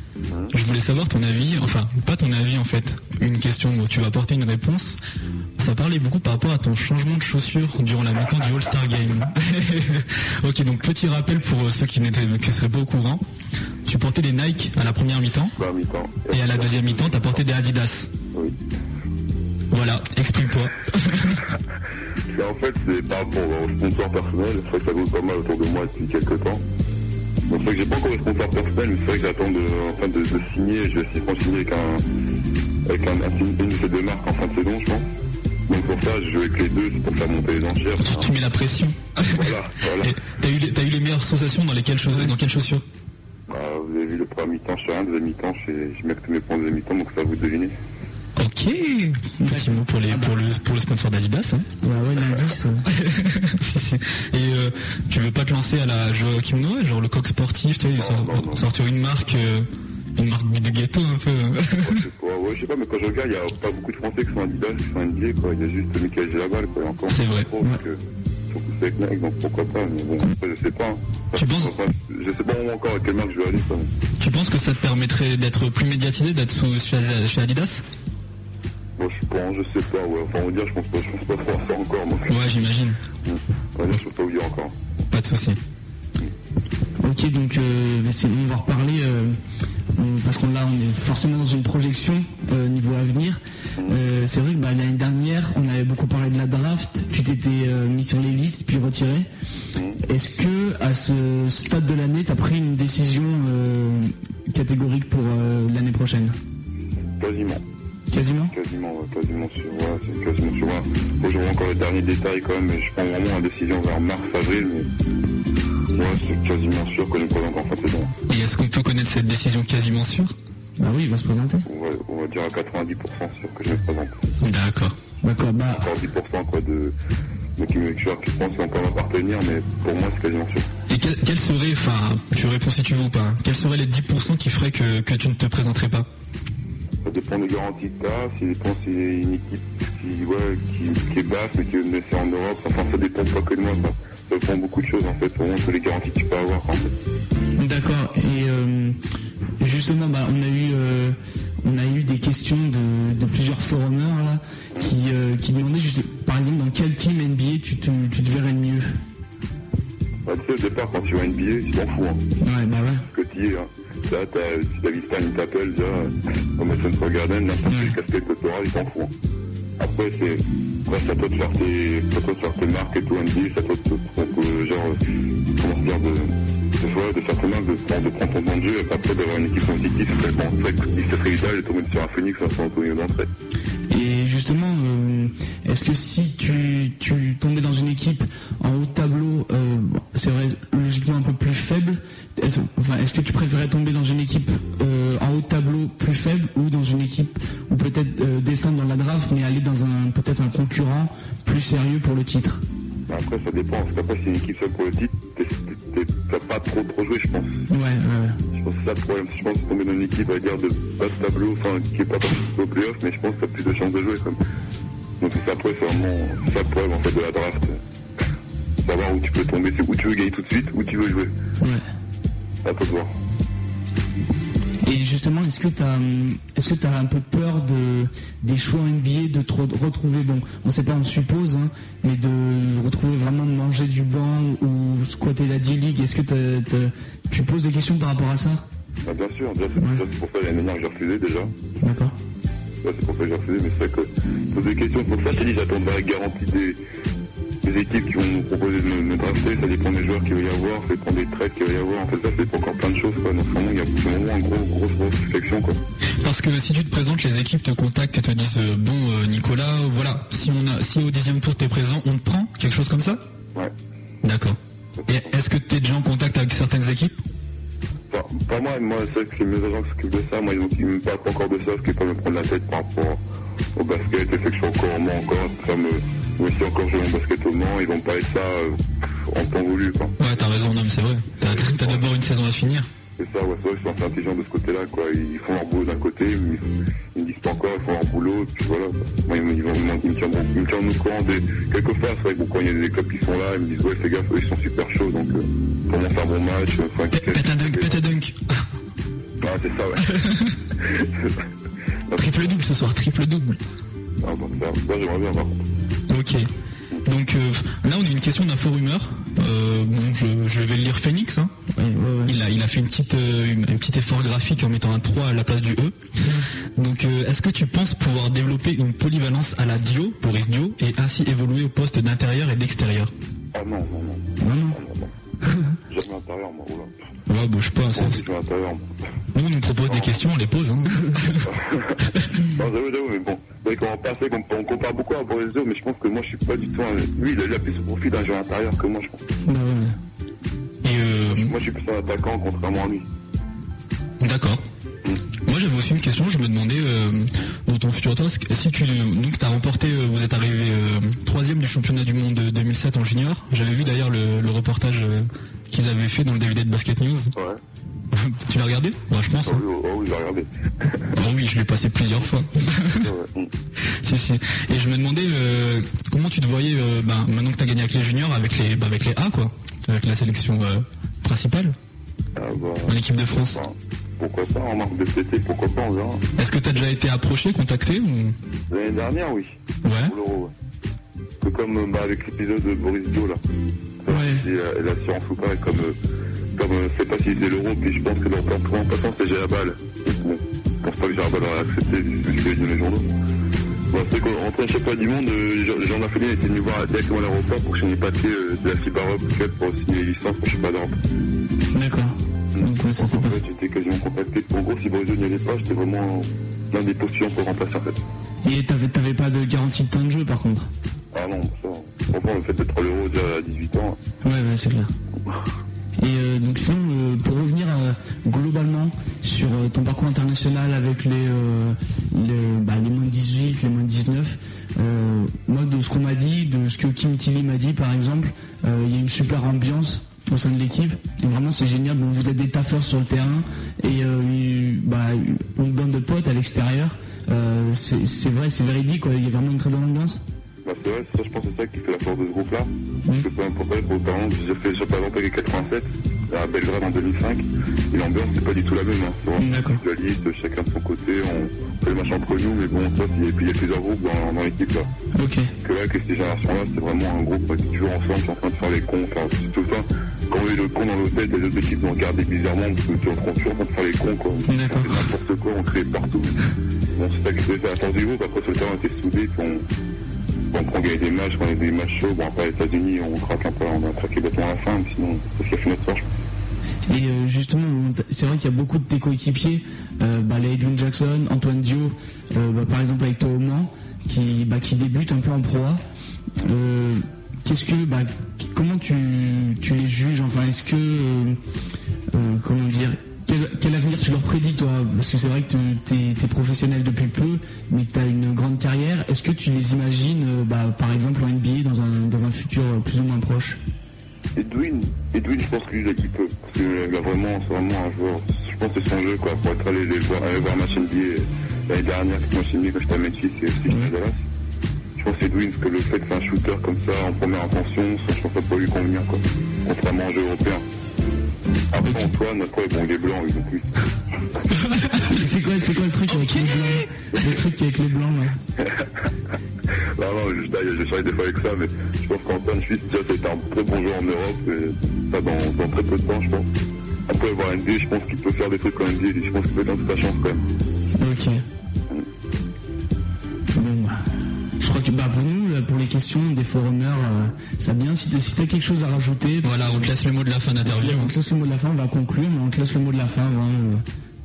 [SPEAKER 4] Je voulais savoir ton avis, enfin pas ton avis en fait, une question où tu vas apporter une réponse. Ça parlait beaucoup par rapport à ton changement de chaussures durant la mi-temps du All-Star Game. ok, donc petit rappel pour euh, ceux qui n'étaient qui seraient pas au courant. Tu portais des Nike à la première mi-temps. Et à la deuxième mi-temps, tu as porté des Adidas.
[SPEAKER 11] Oui.
[SPEAKER 4] Voilà, explique-toi.
[SPEAKER 11] En fait, c'est par rapport au sponsor personnel. C'est vrai que ça vaut pas mal autour de moi depuis quelques temps. Bon, c'est vrai que j'ai pas encore de sponsor personnel, mais c'est vrai que j'attends de, enfin, de, de signer. Je vais essayer de signer avec, un, avec un, un, une de ces deux marques en fin de saison, je pense. Donc pour ça, je joue avec les deux, c'est pour faire monter les enchères.
[SPEAKER 4] Tu, tu mets la pression.
[SPEAKER 11] Voilà, voilà.
[SPEAKER 4] Et T'as eu, les- t'as eu les meilleures sensations dans lesquelles chaussures, dans quelles chaussures
[SPEAKER 11] Bah, vous avez vu le premier mi-temps, je sais rien, deuxième mi-temps, je mets que tous mes points de deuxième mi-temps, donc ça vous devinez.
[SPEAKER 4] Ok. Petit mot pour les pour le pour le sponsor d'Adidas. Hein.
[SPEAKER 3] Ouais, ouais, l'indice.
[SPEAKER 4] Si, si. Et euh, tu veux pas te lancer à la Joachim Noah, genre le coq sportif, tu sais, sor- sortir une marque, euh, une marque de gâteau un peu.
[SPEAKER 11] Ouais, je sais pas, ouais, je sais pas, mais quand je regarde, il y a pas beaucoup de Français qui sont Adidas, qui sont NBA, quoi. Il y a juste Michael Gélabal, quoi. et Encore.
[SPEAKER 4] C'est vrai.
[SPEAKER 11] Trop, donc, euh, surtout c'est avec Nike, donc pourquoi pas, mais bon, après, je sais pas.
[SPEAKER 4] Tu penses
[SPEAKER 11] Enfin, Je sais pas encore à quelle marque je vais aller, quoi.
[SPEAKER 4] tu penses que ça te permettrait d'être plus médiatisé, d'être sous chez, Adidas?
[SPEAKER 11] Bon, je pense, je sais pas, ouais. Enfin, on va dire, je pense pas, je pense pas trop à ça encore, donc.
[SPEAKER 4] Ouais, j'imagine.
[SPEAKER 11] On va dire, je peux pas vous dire encore.
[SPEAKER 4] Pas de souci.
[SPEAKER 3] Ok, donc euh, on va reparler euh, parce qu'on là on est forcément dans une projection euh, niveau avenir. Euh, c'est vrai que bah, l'année dernière on avait beaucoup parlé de la draft. Tu t'étais euh, mis sur les listes puis retiré. Est-ce que à ce stade de l'année tu as pris une décision euh, catégorique pour euh, l'année prochaine?
[SPEAKER 11] Quasiment.
[SPEAKER 3] Quasiment?
[SPEAKER 11] Quasiment, quasiment sûr, ouais, quasiment sûr. ouais. Vois encore les derniers détails quand même, mais je prends vraiment la décision vers mars, avril, mais ouais, c'est quasiment sûr que je me présente en fin de saison.
[SPEAKER 4] Et est-ce qu'on peut connaître cette décision quasiment sûre?
[SPEAKER 3] Bah oui, il va se présenter.
[SPEAKER 11] On va, on va dire à 90% sûr que je me présente.
[SPEAKER 4] D'accord.
[SPEAKER 3] D'accord, bah
[SPEAKER 11] Encore 10% quoi de, de qui me joueurs qui pensent qu'on peut m'appartenir, mais pour moi c'est quasiment sûr.
[SPEAKER 4] Et quel, quel serait, enfin, tu réponds si tu veux ou pas, hein, quels seraient les 10% qui feraient que, que tu ne te présenterais pas?
[SPEAKER 11] Ça dépend des garanties que t'as, si dépend si c'est une équipe qui, ouais, qui, qui est basse mais qui veut me laisser en Europe, enfin ça dépend pas que de moi, ça, ça dépend de beaucoup de choses en fait, vraiment toutes les garanties que tu peux avoir en fait.
[SPEAKER 3] D'accord. Et euh, justement, bah, on a eu, euh, on a eu des questions de, de plusieurs forumers là, qui, euh, qui demandaient juste, par exemple, dans quel team NBA tu te, tu te verrais le mieux?
[SPEAKER 11] Bah, tu sais, au départ, quand tu vas NBA, tu t'en fous. Hein.
[SPEAKER 3] Ouais, bah ouais.
[SPEAKER 11] Que tu es. Hein. Là, t'as, si Stein il t'appelle, déjà, euh, au Madison Square Garden, n'importe quel casquette auras, il t'en fout. Hein. Après, c'est, c'est à toi de faire tes, à toi de faire tes marques et tout, toi de, de, de- genre, euh, comment dire, de, de, jouer, de marques, de, de prendre ton de jeu, et après d'avoir une équipe c'est bon, c'est vrai que si c'est Rizal et tomber sur un Phoenix, ça sera Antonio d'entrée.
[SPEAKER 3] Et justement, euh, est-ce que si tu, tu tombais dans une équipe en haut de tableau, euh, bon, c'est vrai, logiquement un peu plus faible, est-ce, enfin, est-ce que tu préférais tomber dans une équipe euh, en haut de tableau plus faible ou dans une équipe ou peut-être euh, descendre dans la draft mais aller dans un peut-être un concurrent plus sérieux pour le titre?
[SPEAKER 11] Après, ça dépend, parce qu'après, c'est une équipe seule pour le titre, t'as pas trop trop joué, je pense.
[SPEAKER 3] Ouais, ouais.
[SPEAKER 11] Je pense que c'est ça le problème. Je pense que tomber dans une équipe, à dire, de bas de tableau, enfin, qui est pas participé au playoff, mais je pense que t'as plus de chances de jouer, quand même. Donc, c'est ça, après, c'est vraiment, ça le problème, en fait, de la draft. Savoir où tu peux tomber, c'est où tu veux gagner tout de suite, où tu veux jouer.
[SPEAKER 3] Ouais.
[SPEAKER 11] À toi de voir.
[SPEAKER 3] Justement, est-ce que tu as, est-ce que tu un peu peur de, des choix NBA, de te re- retrouver, bon, on sait pas, on suppose, hein, mais de retrouver vraiment de manger du banc ou squatter la D-League Est-ce que tu poses des questions par rapport à ça?
[SPEAKER 11] Ah, bien sûr, déjà, c'est pour ça l'année dernière que j'ai refusé, déjà.
[SPEAKER 3] D'accord.
[SPEAKER 11] C'est pour ça que j'ai refusé, mais c'est vrai que poser des questions, pour ça, je t'ai dit, j'attendrai la garantie des, des équipes qui vont nous proposer de me, drafter, ça dépend des joueurs qu'il va y avoir, ça dépend des trades qu'il va y avoir, en fait, ça, c'est encore plein de choses, quoi. Donc, vraiment, il y a vraiment une grosse, grosse, grosse réflexion, quoi.
[SPEAKER 4] Parce que si tu te présentes, les équipes te contactent et te disent euh, bon euh, Nicolas, voilà, si on a, si au dixième tour t'es présent, on te prend, quelque chose comme ça?
[SPEAKER 11] Ouais.
[SPEAKER 4] D'accord. Et est-ce que tu es déjà en contact avec certaines équipes?
[SPEAKER 11] Pas moi, moi, c'est que mes agents qui s'occupent de ça, moi, ils, ont- ils me parlent pas encore de ça, parce qu'ils peuvent me prendre la tête par rapport au basket, et fait que je suis encore Mans encore, ça me, moi aussi encore jouer mon basket au Mans, ils vont me parler de ça euh, en temps voulu, quoi.
[SPEAKER 4] Ouais, t'as raison, non, mais c'est vrai. T'as d'abord une saison à finir.
[SPEAKER 11] C'est ça, ouais, c'est vrai que je suis assez intelligent de ce côté-là, quoi. Ils font leur boulot d'un côté, mais ils, ils me disent pas encore, ils font leur boulot, puis voilà. Moi, ils, me- ils, vont- ils me tiendront, ils me tiendront au courant des, quelquefois, c'est vrai que bon, quand il y a des clubs qui sont là, ils me disent, ouais, ces gars, eux, ils sont super chauds, donc, euh, comment faire bon match, euh, enfin,
[SPEAKER 4] Pète un dunk, pète un dunk.
[SPEAKER 11] Ah, c'est ça, ouais.
[SPEAKER 4] Triple double ce soir, triple double.
[SPEAKER 11] Ah, bon, ça, ça j'aimerais bien voir.
[SPEAKER 4] Ok. Donc euh, là on a une question d'info rumeur. Euh, bon, je, je vais lire Phoenix. Hein. Il a il a fait une petite euh, une- un petit effort graphique en mettant un 3 à la place du E. Donc euh, est-ce que tu penses pouvoir développer une polyvalence à la Dio, Boris Dio, et ainsi évoluer au poste d'intérieur et d'extérieur?
[SPEAKER 11] Ah non, non, non.
[SPEAKER 3] Non, non.
[SPEAKER 11] jamais à l'intérieur, moi. Oula.
[SPEAKER 4] Ouais, bouge pas. ça-
[SPEAKER 11] Je à l'intérieur.
[SPEAKER 4] Nous, on nous propose des questions, on les pose. Hein.
[SPEAKER 11] Non, j'avoue, j'avoue, mais bon. C'est qu'on on compare beaucoup à Borisio, mais je pense que moi, je suis pas du tout un... Lui, il a, il a plus ce profil d'un joueur intérieur que moi, je pense.
[SPEAKER 4] Bah ouais. Et euh,
[SPEAKER 11] Moi, je suis plus un attaquant, contrairement à lui.
[SPEAKER 4] D'accord. Moi j'avais aussi une question, je me demandais euh, dans ton futur temps, si tu donc t'as remporté, euh, vous êtes arrivé euh, troisième du championnat du monde de 2007 en junior. J'avais vu d'ailleurs le, le reportage qu'ils avaient fait dans le DVD de Basket News.
[SPEAKER 11] Ouais.
[SPEAKER 4] tu l'as regardé? Moi je pense.
[SPEAKER 11] Oh oui, oh, oui, j'ai regardé.
[SPEAKER 4] Oh oui, je l'ai passé plusieurs fois.
[SPEAKER 11] Ouais.
[SPEAKER 4] si si. Et je me demandais euh, comment tu te voyais euh, ben, maintenant que t'as gagné avec les juniors, avec les ben, avec les A quoi, avec la sélection euh, principale
[SPEAKER 11] Ah, bah,
[SPEAKER 4] en équipe de France.
[SPEAKER 11] Pourquoi pas, en marque de CT, pourquoi pas, on verra.
[SPEAKER 4] Est-ce que t'as déjà été approché, contacté ou?
[SPEAKER 11] L'année dernière, oui.
[SPEAKER 4] Ouais.
[SPEAKER 11] Pour l'euro, ouais. Que comme euh, bah, avec l'épisode de Boris Dio, là.
[SPEAKER 4] Ouais.
[SPEAKER 11] Et, euh, et l'assurance ou pas, et comme, euh, comme euh, c'est pas si c'est l'euro, puis je pense que leur plan en passant, c'est Gérabal. Bon, je pense pas que Gérabal aurait accepté, vu ce que je les journaux. Bon, c'est qu'en à chaque fois du monde, euh, Jean- Lafayette était venu voir directement à l'aéroport pour signer les papiers euh, de la FIBA Europe pour signer les licences pour je pas d'Europe.
[SPEAKER 12] D'accord.
[SPEAKER 11] En fait, j'étais quasiment contacté. En gros, si Boris Dio n'y allait pas, j'étais vraiment l'un des postulants pour remplacer en fait.
[SPEAKER 12] Et t'avais pas de garantie de temps de jeu par contre?
[SPEAKER 11] Ah non, ça. Franchement, le fait d'être l'euro déjà à 18 ans,
[SPEAKER 12] Ouais, ouais, c'est clair. Et euh, donc sinon, euh, pour revenir euh, globalement sur ton parcours international avec les, les, bah, les moins de 18, les moins de 19, euh, moi de ce qu'on m'a dit, de ce que Kim Tilly m'a dit par exemple, il y a une super ambiance au sein de l'équipe. Vraiment c'est génial, vous êtes des taffeurs sur le terrain et euh, bah, une bande de potes à l'extérieur. Euh, c'est c'est vrai, c'est véridique, quoi. il y a vraiment une très bonne ambiance.
[SPEAKER 11] Bah, c'est vrai, ça, je pense que c'est ça qui fait la force de ce groupe-là. Parce que peu importe, exemple, j'ai fait, j'ai par exemple avec 87, à Belgrade en 2005, et l'ambiance, c'est pas du tout la même. Hein. C'est vraiment
[SPEAKER 12] D'accord.
[SPEAKER 11] individualiste, chacun de son côté, on fait le match entre nous, mais bon, ça, et puis il y a plusieurs groupes dans, dans l'équipe là.
[SPEAKER 12] Ok.
[SPEAKER 11] Que là, que cette génération-là, c'est vraiment un groupe qui est toujours ensemble, qui est en train de faire les cons. Enfin, c'est tout le temps, quand on est le con dans l'hôtel, les autres équipes nous regardent bizarrement, parce que tu toujours en train de faire les cons, quoi. On fait n'importe quoi, on crée partout. Bon, c'est ça qui fait la force du groupe. Après, sur le terrain, on était soudés, puis on, on prend gagner des matchs, y a des matchs chauds. Bon, après, les États-Unis, on craque un peu, on a craqué bêtement à la fin, sinon, c'est ce qui a fait notre force.
[SPEAKER 12] Et euh, justement, c'est vrai qu'il y a beaucoup de tes coéquipiers, euh, bah, les Edwin Jackson, Antoine Dio, euh, bah, par exemple avec toi au Mans, qui, bah, qui débutent un peu en proie. Euh, Qu'est-ce que, qu- comment tu, tu les juges Enfin, est-ce que, euh, comment dire, quel, quel avenir tu leur prédis toi Parce que c'est vrai que tu es, professionnel depuis peu, mais que tu as une grande carrière. Est-ce que tu les imagines, euh, bah, par exemple en NBA dans un, dans un futur euh, plus ou moins proche?
[SPEAKER 11] Edwin, Edwin, je pense que lui, il peut. Parce qu'il a vraiment, c'est vraiment un joueur. Je pense que c'est son jeu, quoi. Pour être allé les voir, aller voir un match NBA l'année dernière, j'ai mis quand j'étais à Memphis et aussi à Dallas. Je pense que Edwin, parce que le fait de faire un shooter comme ça, en première intention, ça, je pense que ça peut lui convenir, quoi. Contrairement au jeu européen. Après, Antoine, après, bon, il est blanc, lui, non plus.
[SPEAKER 12] C'est quoi, c'est quoi le truc avec les blancs Le truc avec les blancs là
[SPEAKER 11] Non, non, juste, je travaille des fois avec ça, mais je pense qu'Antoine Suisse, déjà, c'était un très bon joueur en Europe, et ça, dans, dans très peu de temps, je pense. Après, voir NBA, je pense qu'il peut faire des trucs en NBA, je pense qu'il peut dans toute sa chance, quand même.
[SPEAKER 12] Ok. Bon, je crois que bah, pour nous, pour les questions des forumers, euh, ça bien. Si t'as si t'as quelque chose à rajouter.
[SPEAKER 4] Voilà, on te laisse le mot de la fin d'interview.
[SPEAKER 12] On te laisse le mot de la fin, on va conclure, mais on te laisse le mot de la fin. hein, euh.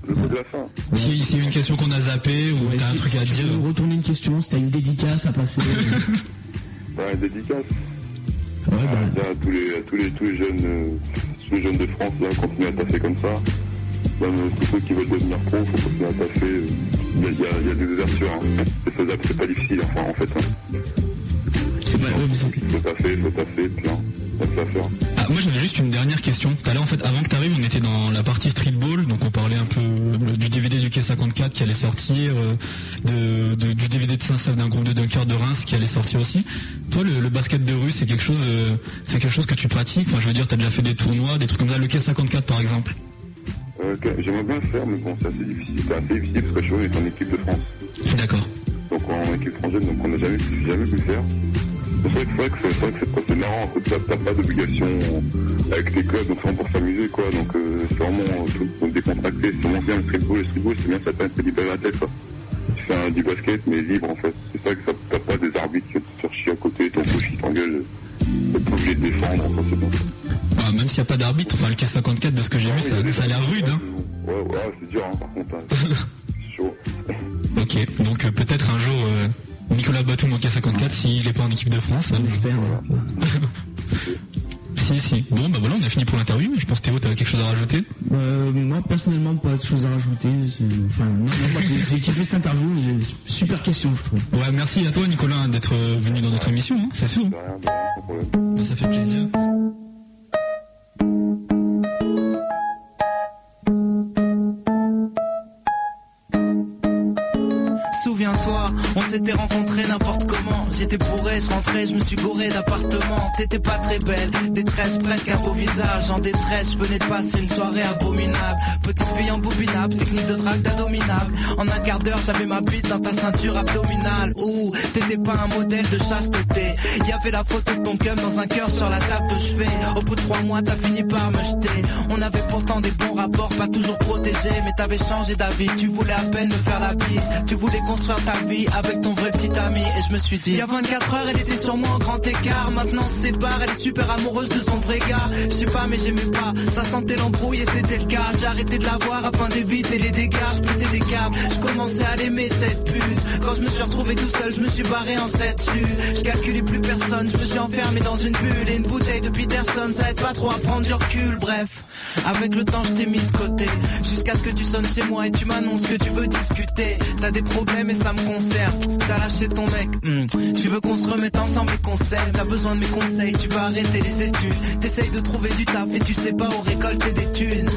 [SPEAKER 11] Le mot de la fin.
[SPEAKER 4] Si a une question qu'on a zappée ou
[SPEAKER 12] Ouais,
[SPEAKER 4] t'as un truc
[SPEAKER 12] si
[SPEAKER 4] à
[SPEAKER 12] tu
[SPEAKER 4] dire.
[SPEAKER 12] veux retourner une question, si t'as une dédicace à passer. euh,
[SPEAKER 11] Ouais, dédicace.
[SPEAKER 12] Ouais,
[SPEAKER 11] Ah,
[SPEAKER 12] bah,
[SPEAKER 11] bien, à tous les, à tous les, tous les jeunes, euh, tous les jeunes de France, là, continuez à taffer comme ça. Même tous ceux qui veulent devenir pro, faut continuer à taffer. Il y a, il y a- il des ouvertures, hein. C'est faisable, c'est pas difficile, enfin, en fait, hein.
[SPEAKER 12] c'est pas. c'est-
[SPEAKER 11] Faut taffer, faut taffer, puis, hein.
[SPEAKER 4] Ah, moi j'avais juste une dernière question. Tout à l'heure en fait, avant que tu arrives, on était dans la partie streetball, donc on parlait un peu euh, du DVD du K54 qui allait sortir, euh, de, de- du DVD de Saint-Save d'un groupe de dunkers de Reims qui allait sortir aussi. Toi, le, le basket de rue, c'est quelque chose, euh, c'est quelque chose que tu pratiques? Enfin, je veux dire, t'as déjà fait des tournois, des trucs comme ça. Le K54 par exemple.
[SPEAKER 11] Euh, J'aimerais bien le faire, mais bon, c'est assez difficile. C'est assez difficile parce que je suis est en équipe de France.
[SPEAKER 4] D'accord.
[SPEAKER 11] Donc en équipe française, donc on n'a jamais, pu- jamais pu le faire. C'est vrai que c'est vrai que c'est vrai marrant, en fait, t'as t'as pas d'obligation avec tes clubs, donc c'est pour s'amuser quoi. Donc euh, c'est vraiment euh, tout pour décontracter, c'est vraiment bien le streetball, le streetball c'est bien ça te fait libérer la tête quoi. Tu fais un- du basket mais libre en fait. C'est ça que t'as pas des arbitres qui te chier à côté, ton coach qui t'engueule, obligé de défendre, enfin c'est bon.
[SPEAKER 4] Ah,
[SPEAKER 12] même s'il n'y a pas d'arbitre, enfin, le K54, de ce que j'ai vu, ça, ça a l'air rude. Hein.
[SPEAKER 11] Ouais, ouais, c'est dur, hein, par contre. hein. C'est chaud.
[SPEAKER 12] Ok, donc euh, peut-être un jour euh, Nicolas Batum en K54 s'il n'est pas en équipe de France. On espère. si, si. Bon, bah voilà, on a fini pour l'interview. Je pense Théo, tu avais quelque chose à rajouter
[SPEAKER 3] Euh, moi personnellement pas de choses à rajouter. Enfin non, non, moi j'ai kiffé cette interview. Super question je trouve.
[SPEAKER 12] Ouais, merci à toi Nicolas d'être euh, venu dans notre émission, hein, c'est sûr. Bah, ça fait plaisir.
[SPEAKER 5] Souviens-toi, on s'était rencontrés n'importe. J'étais bourré, je rentrais, je me suis gouré d'appartement. T'étais pas très belle, détresse presque un beau visage. En détresse, je venais de passer une soirée abominable. Petite fille embobinable, technique de drague d'adominable. En un quart d'heure, j'avais ma bite dans ta ceinture abdominale. Ouh, t'étais pas un modèle de chasteté. Y avait la photo de ton cum dans un cœur sur la table de chevet. Au bout de trois mois, t'as fini par me jeter. On avait pourtant des bons rapports, pas toujours protégés, mais t'avais changé d'avis. Tu voulais à peine me faire la bise. Tu voulais construire ta vie avec ton vrai petit ami. Et je me suis dit, 24 heures, elle était sur moi en grand écart. Maintenant, se sépare, elle est super amoureuse de son vrai gars. Je sais pas, mais j'aimais pas. Ça sentait l'embrouille et c'était le cas. J'ai arrêté de la voir afin d'éviter les dégâts. Je des câbles, commençais à l'aimer cette pute. Quand je me suis retrouvé tout seul, je me suis barré en cette rue. Je calculais plus personne, je me suis enfermé dans une bulle et une bouteille de Peterson. Ça aide pas trop à prendre du recul. Bref, avec le temps, je t'ai mis de côté. Jusqu'à ce que tu sonnes chez moi et tu m'annonces que tu veux discuter. T'as des problèmes et ça me concerne. T'as lâché ton mec, hmm. tu veux qu'on se remette ensemble et qu'on s'aime. T'as besoin de mes conseils, tu veux arrêter les études. T'essayes de trouver du taf et tu sais pas où récolter des thunes.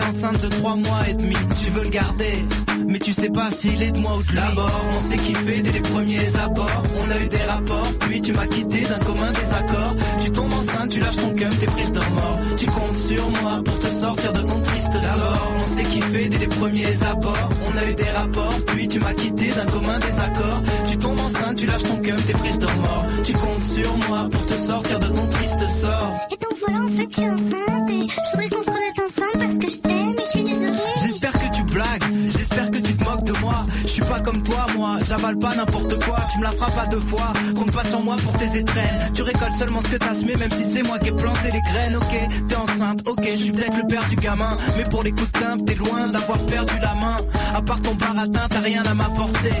[SPEAKER 5] Enceinte de trois mois et demi, tu veux le garder. Mais tu sais pas s'il est de moi ou de. D'abord, on s'est kiffé dès les premiers abords. On a eu des rapports, puis tu m'as quitté d'un commun désaccord. Tu tombes enceinte, tu lâches ton cum, t'es prise de remords. Tu comptes sur moi pour te sortir de ton triste sort. On s'est kiffé dès les premiers abords. On a eu des rapports, puis tu m'as quitté d'un commun désaccord. Tu tombes enceinte, tu lâches ton cum, t'es prise de remords. Tu comptes sur moi pour te sortir de ton triste sort.
[SPEAKER 9] Et donc voilà, en fait, tu es enceinte et je voudrais qu'on se remette
[SPEAKER 5] J'espère que tu blagues, j'espère que tu te moques de moi. J'avale pas n'importe quoi. Tu me la feras pas deux fois, compte pas sur moi pour tes étrennes. Tu récoltes seulement ce que t'as semé, même si c'est moi qui ai planté les graines. Ok, t'es enceinte, ok, je suis peut-être le père du gamin. Mais pour les coups de timbre, t'es loin d'avoir perdu la main. À part ton baratin, t'as rien à m'apporter.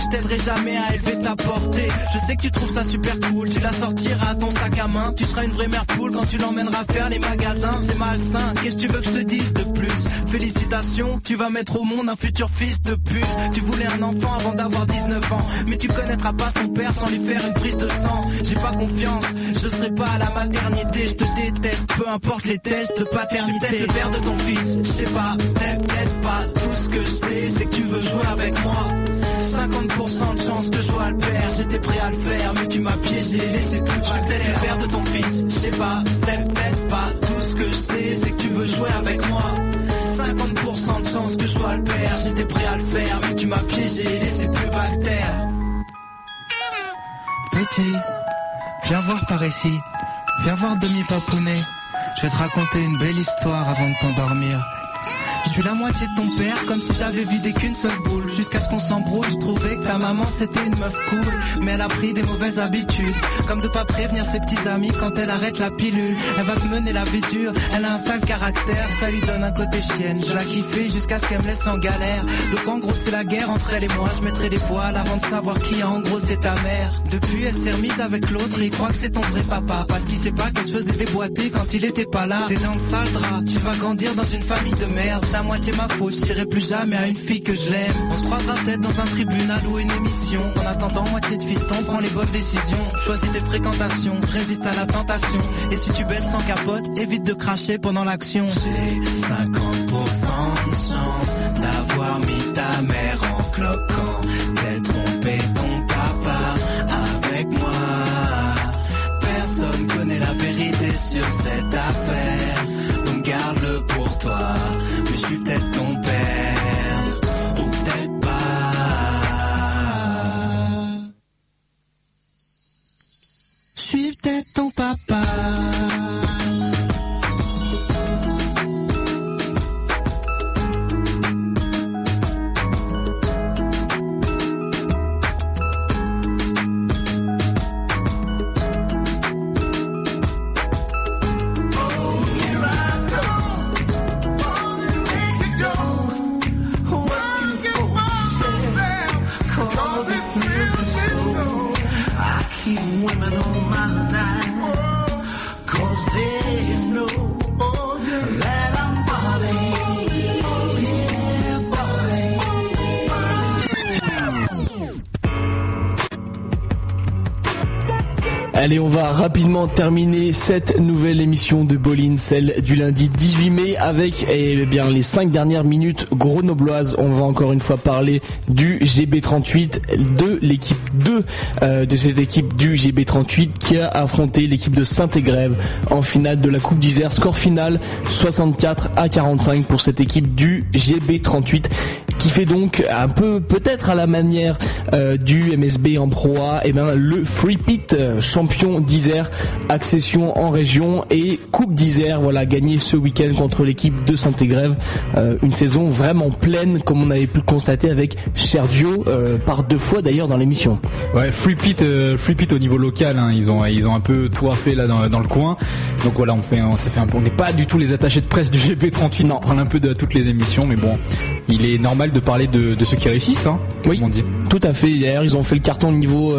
[SPEAKER 5] Je t'aiderai jamais à élever ta portée. Je sais que tu trouves ça super cool, tu la sortiras à ton sac à main. Tu seras une vraie mère poule quand tu l'emmèneras faire les magasins. C'est malsain, qu'est-ce que tu veux que je te dise de plus? Félicitations, tu vas mettre au monde un futur fils de pute. Tu voulais un enfant avant d'avoir 19 ans, mais tu connaîtras pas son père sans lui faire une prise de sang. J'ai pas confiance, je serai pas à la maternité, je te déteste, peu importe les tests de paternité. Je le père de ton fils, je sais pas, t'es peut-être pas. Tout ce que je sais, c'est que tu veux jouer avec moi. 50% de chance que je sois le père, j'étais prêt à le faire, mais tu m'as piégé, laissé plus. Je suis peut-être le père de ton fils, je sais pas, t'es peut-être pas. Tout ce que je sais, c'est que tu veux jouer avec moi. 50% de chance que je sois le père, j'étais prêt à le faire, mais tu m'as piégé, laissé plus bactère. Petit, viens voir par ici, viens voir demi papounet. Je vais te raconter une belle histoire avant de t'endormir. Je suis la moitié de ton père, comme si j'avais vidé qu'une seule boule. Jusqu'à ce qu'on s'embrouille, je trouvais que ta maman c'était une meuf cool. Mais elle a pris des mauvaises habitudes, comme de pas prévenir ses petits amis quand elle arrête la pilule. Elle va te mener la vie dure, elle a un sale caractère, ça lui donne un côté chienne. Je la kiffais jusqu'à ce qu'elle me laisse en galère. Donc en gros c'est la guerre entre elle et moi, je mettrai les voiles avant de savoir qui en gros c'est ta mère. Depuis elle s'est remise avec l'autre et il croit que c'est ton vrai papa. Parce qu'il sait pas qu'elle se faisait déboîter quand il était pas là. T'es dans le sale drap, tu vas grandir dans une famille de merde. À moitié ma faute, je plus jamais à une fille que je l'aime. On se croisera peut-être dans un tribunal ou une émission. En attendant, moitié de fiston, prends les bonnes décisions. Choisis tes fréquentations, résiste à la tentation. Et si tu baisses sans capote, évite de cracher pendant l'action. J'ai 50% de chance d'avoir mis ta mère en cloquant. D'elle tromper ton papa avec moi. Personne connaît la vérité sur cette affaire. Donc garde-le pour toi. Je suis peut-être
[SPEAKER 3] Allez, on va rapidement terminer cette nouvelle émission de Bolin, celle du lundi 18 mai, avec eh les cinq dernières minutes grenobloises. On va encore une fois parler du GB38, de l'équipe 2 euh, de cette équipe du GB38 qui a affronté l'équipe de Saint-Égrève en finale de la Coupe d'Isère. Score final 64 à 45 pour cette équipe du GB38 qui fait donc un peu peut-être à la manière euh, du MSB en Pro ben le Free Pit euh, champion d'Isère, accession en région et Coupe d'Isère, voilà gagné ce week-end contre l'équipe de Saint-Égrève, Euh, une saison vraiment pleine comme on avait pu le constater avec Sergio euh, par deux fois d'ailleurs dans l'émission.
[SPEAKER 4] Ouais, Free Pit, euh, Free Pit au niveau local, hein, ils ont ils ont un peu tout refait là dans, dans le coin. Donc voilà, on fait on s'est fait un peu, on n'est pas du tout les attachés de presse du GP38, on parle un peu de toutes les émissions, mais bon, il est normal de parler de, de ceux qui réussissent, hein,
[SPEAKER 3] Oui.
[SPEAKER 4] comme on dit.
[SPEAKER 3] Tout à fait. D'ailleurs, ils ont fait le carton au niveau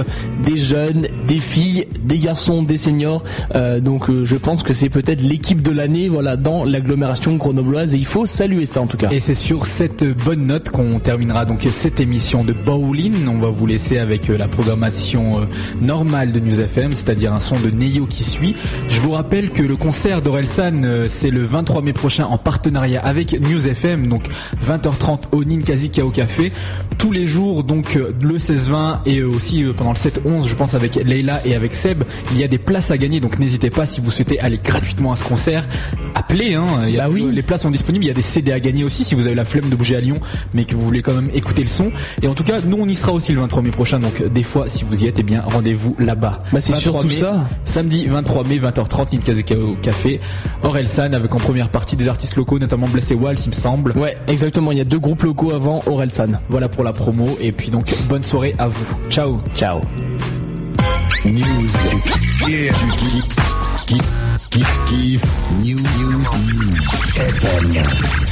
[SPEAKER 3] des jeunes, des filles, des garçons, des seniors. Euh, donc, euh, je pense que c'est peut-être l'équipe de l'année, voilà, dans l'agglomération grenobloise. Et il faut saluer ça, en tout cas.
[SPEAKER 4] Et c'est sur cette bonne note qu'on terminera donc cette émission de Bowling. On va vous laisser avec euh, la programmation normale de News FM, c'est-à-dire un son de Neyo qui suit. Je vous rappelle que le concert d'Orelsan, c'est le 23 mai prochain en partenariat avec News FM, donc 20h30 au Ninkasi Kao Café. Tous les jours, donc le 16-20 et aussi pendant le 7-11, je pense avec Leila et avec Seb, il y a des places à gagner. Donc n'hésitez pas si vous souhaitez aller gratuitement à ce concert, appelez. Hein, il y a-
[SPEAKER 3] Bah oui.
[SPEAKER 4] Les places sont disponibles. Il y a des CD à gagner aussi si vous avez la flemme de bouger à Lyon, mais que vous voulez quand même écouter le son. Et en tout cas, nous on y sera aussi le 23 mai prochain. Donc des fois, si vous y êtes, eh bien rendez-vous là-bas.
[SPEAKER 3] Bah, c'est
[SPEAKER 4] 23
[SPEAKER 3] surtout
[SPEAKER 4] mai,
[SPEAKER 3] ça.
[SPEAKER 4] Samedi 23 mai 20h30, Ninkazeka au café. Orelsan avec en première partie des artistes locaux, notamment Blessé Walls, il me semble.
[SPEAKER 3] Ouais, exactement. Il y a deux groupes locaux avant Orelsan.
[SPEAKER 4] Voilà pour la promo. Et puis donc bonne soirée à vous. Ciao.
[SPEAKER 3] Ciao.
[SPEAKER 13] News. Yeah. Tu kiffes, kiffes, kiffes, kiffes. News, news, news. FM.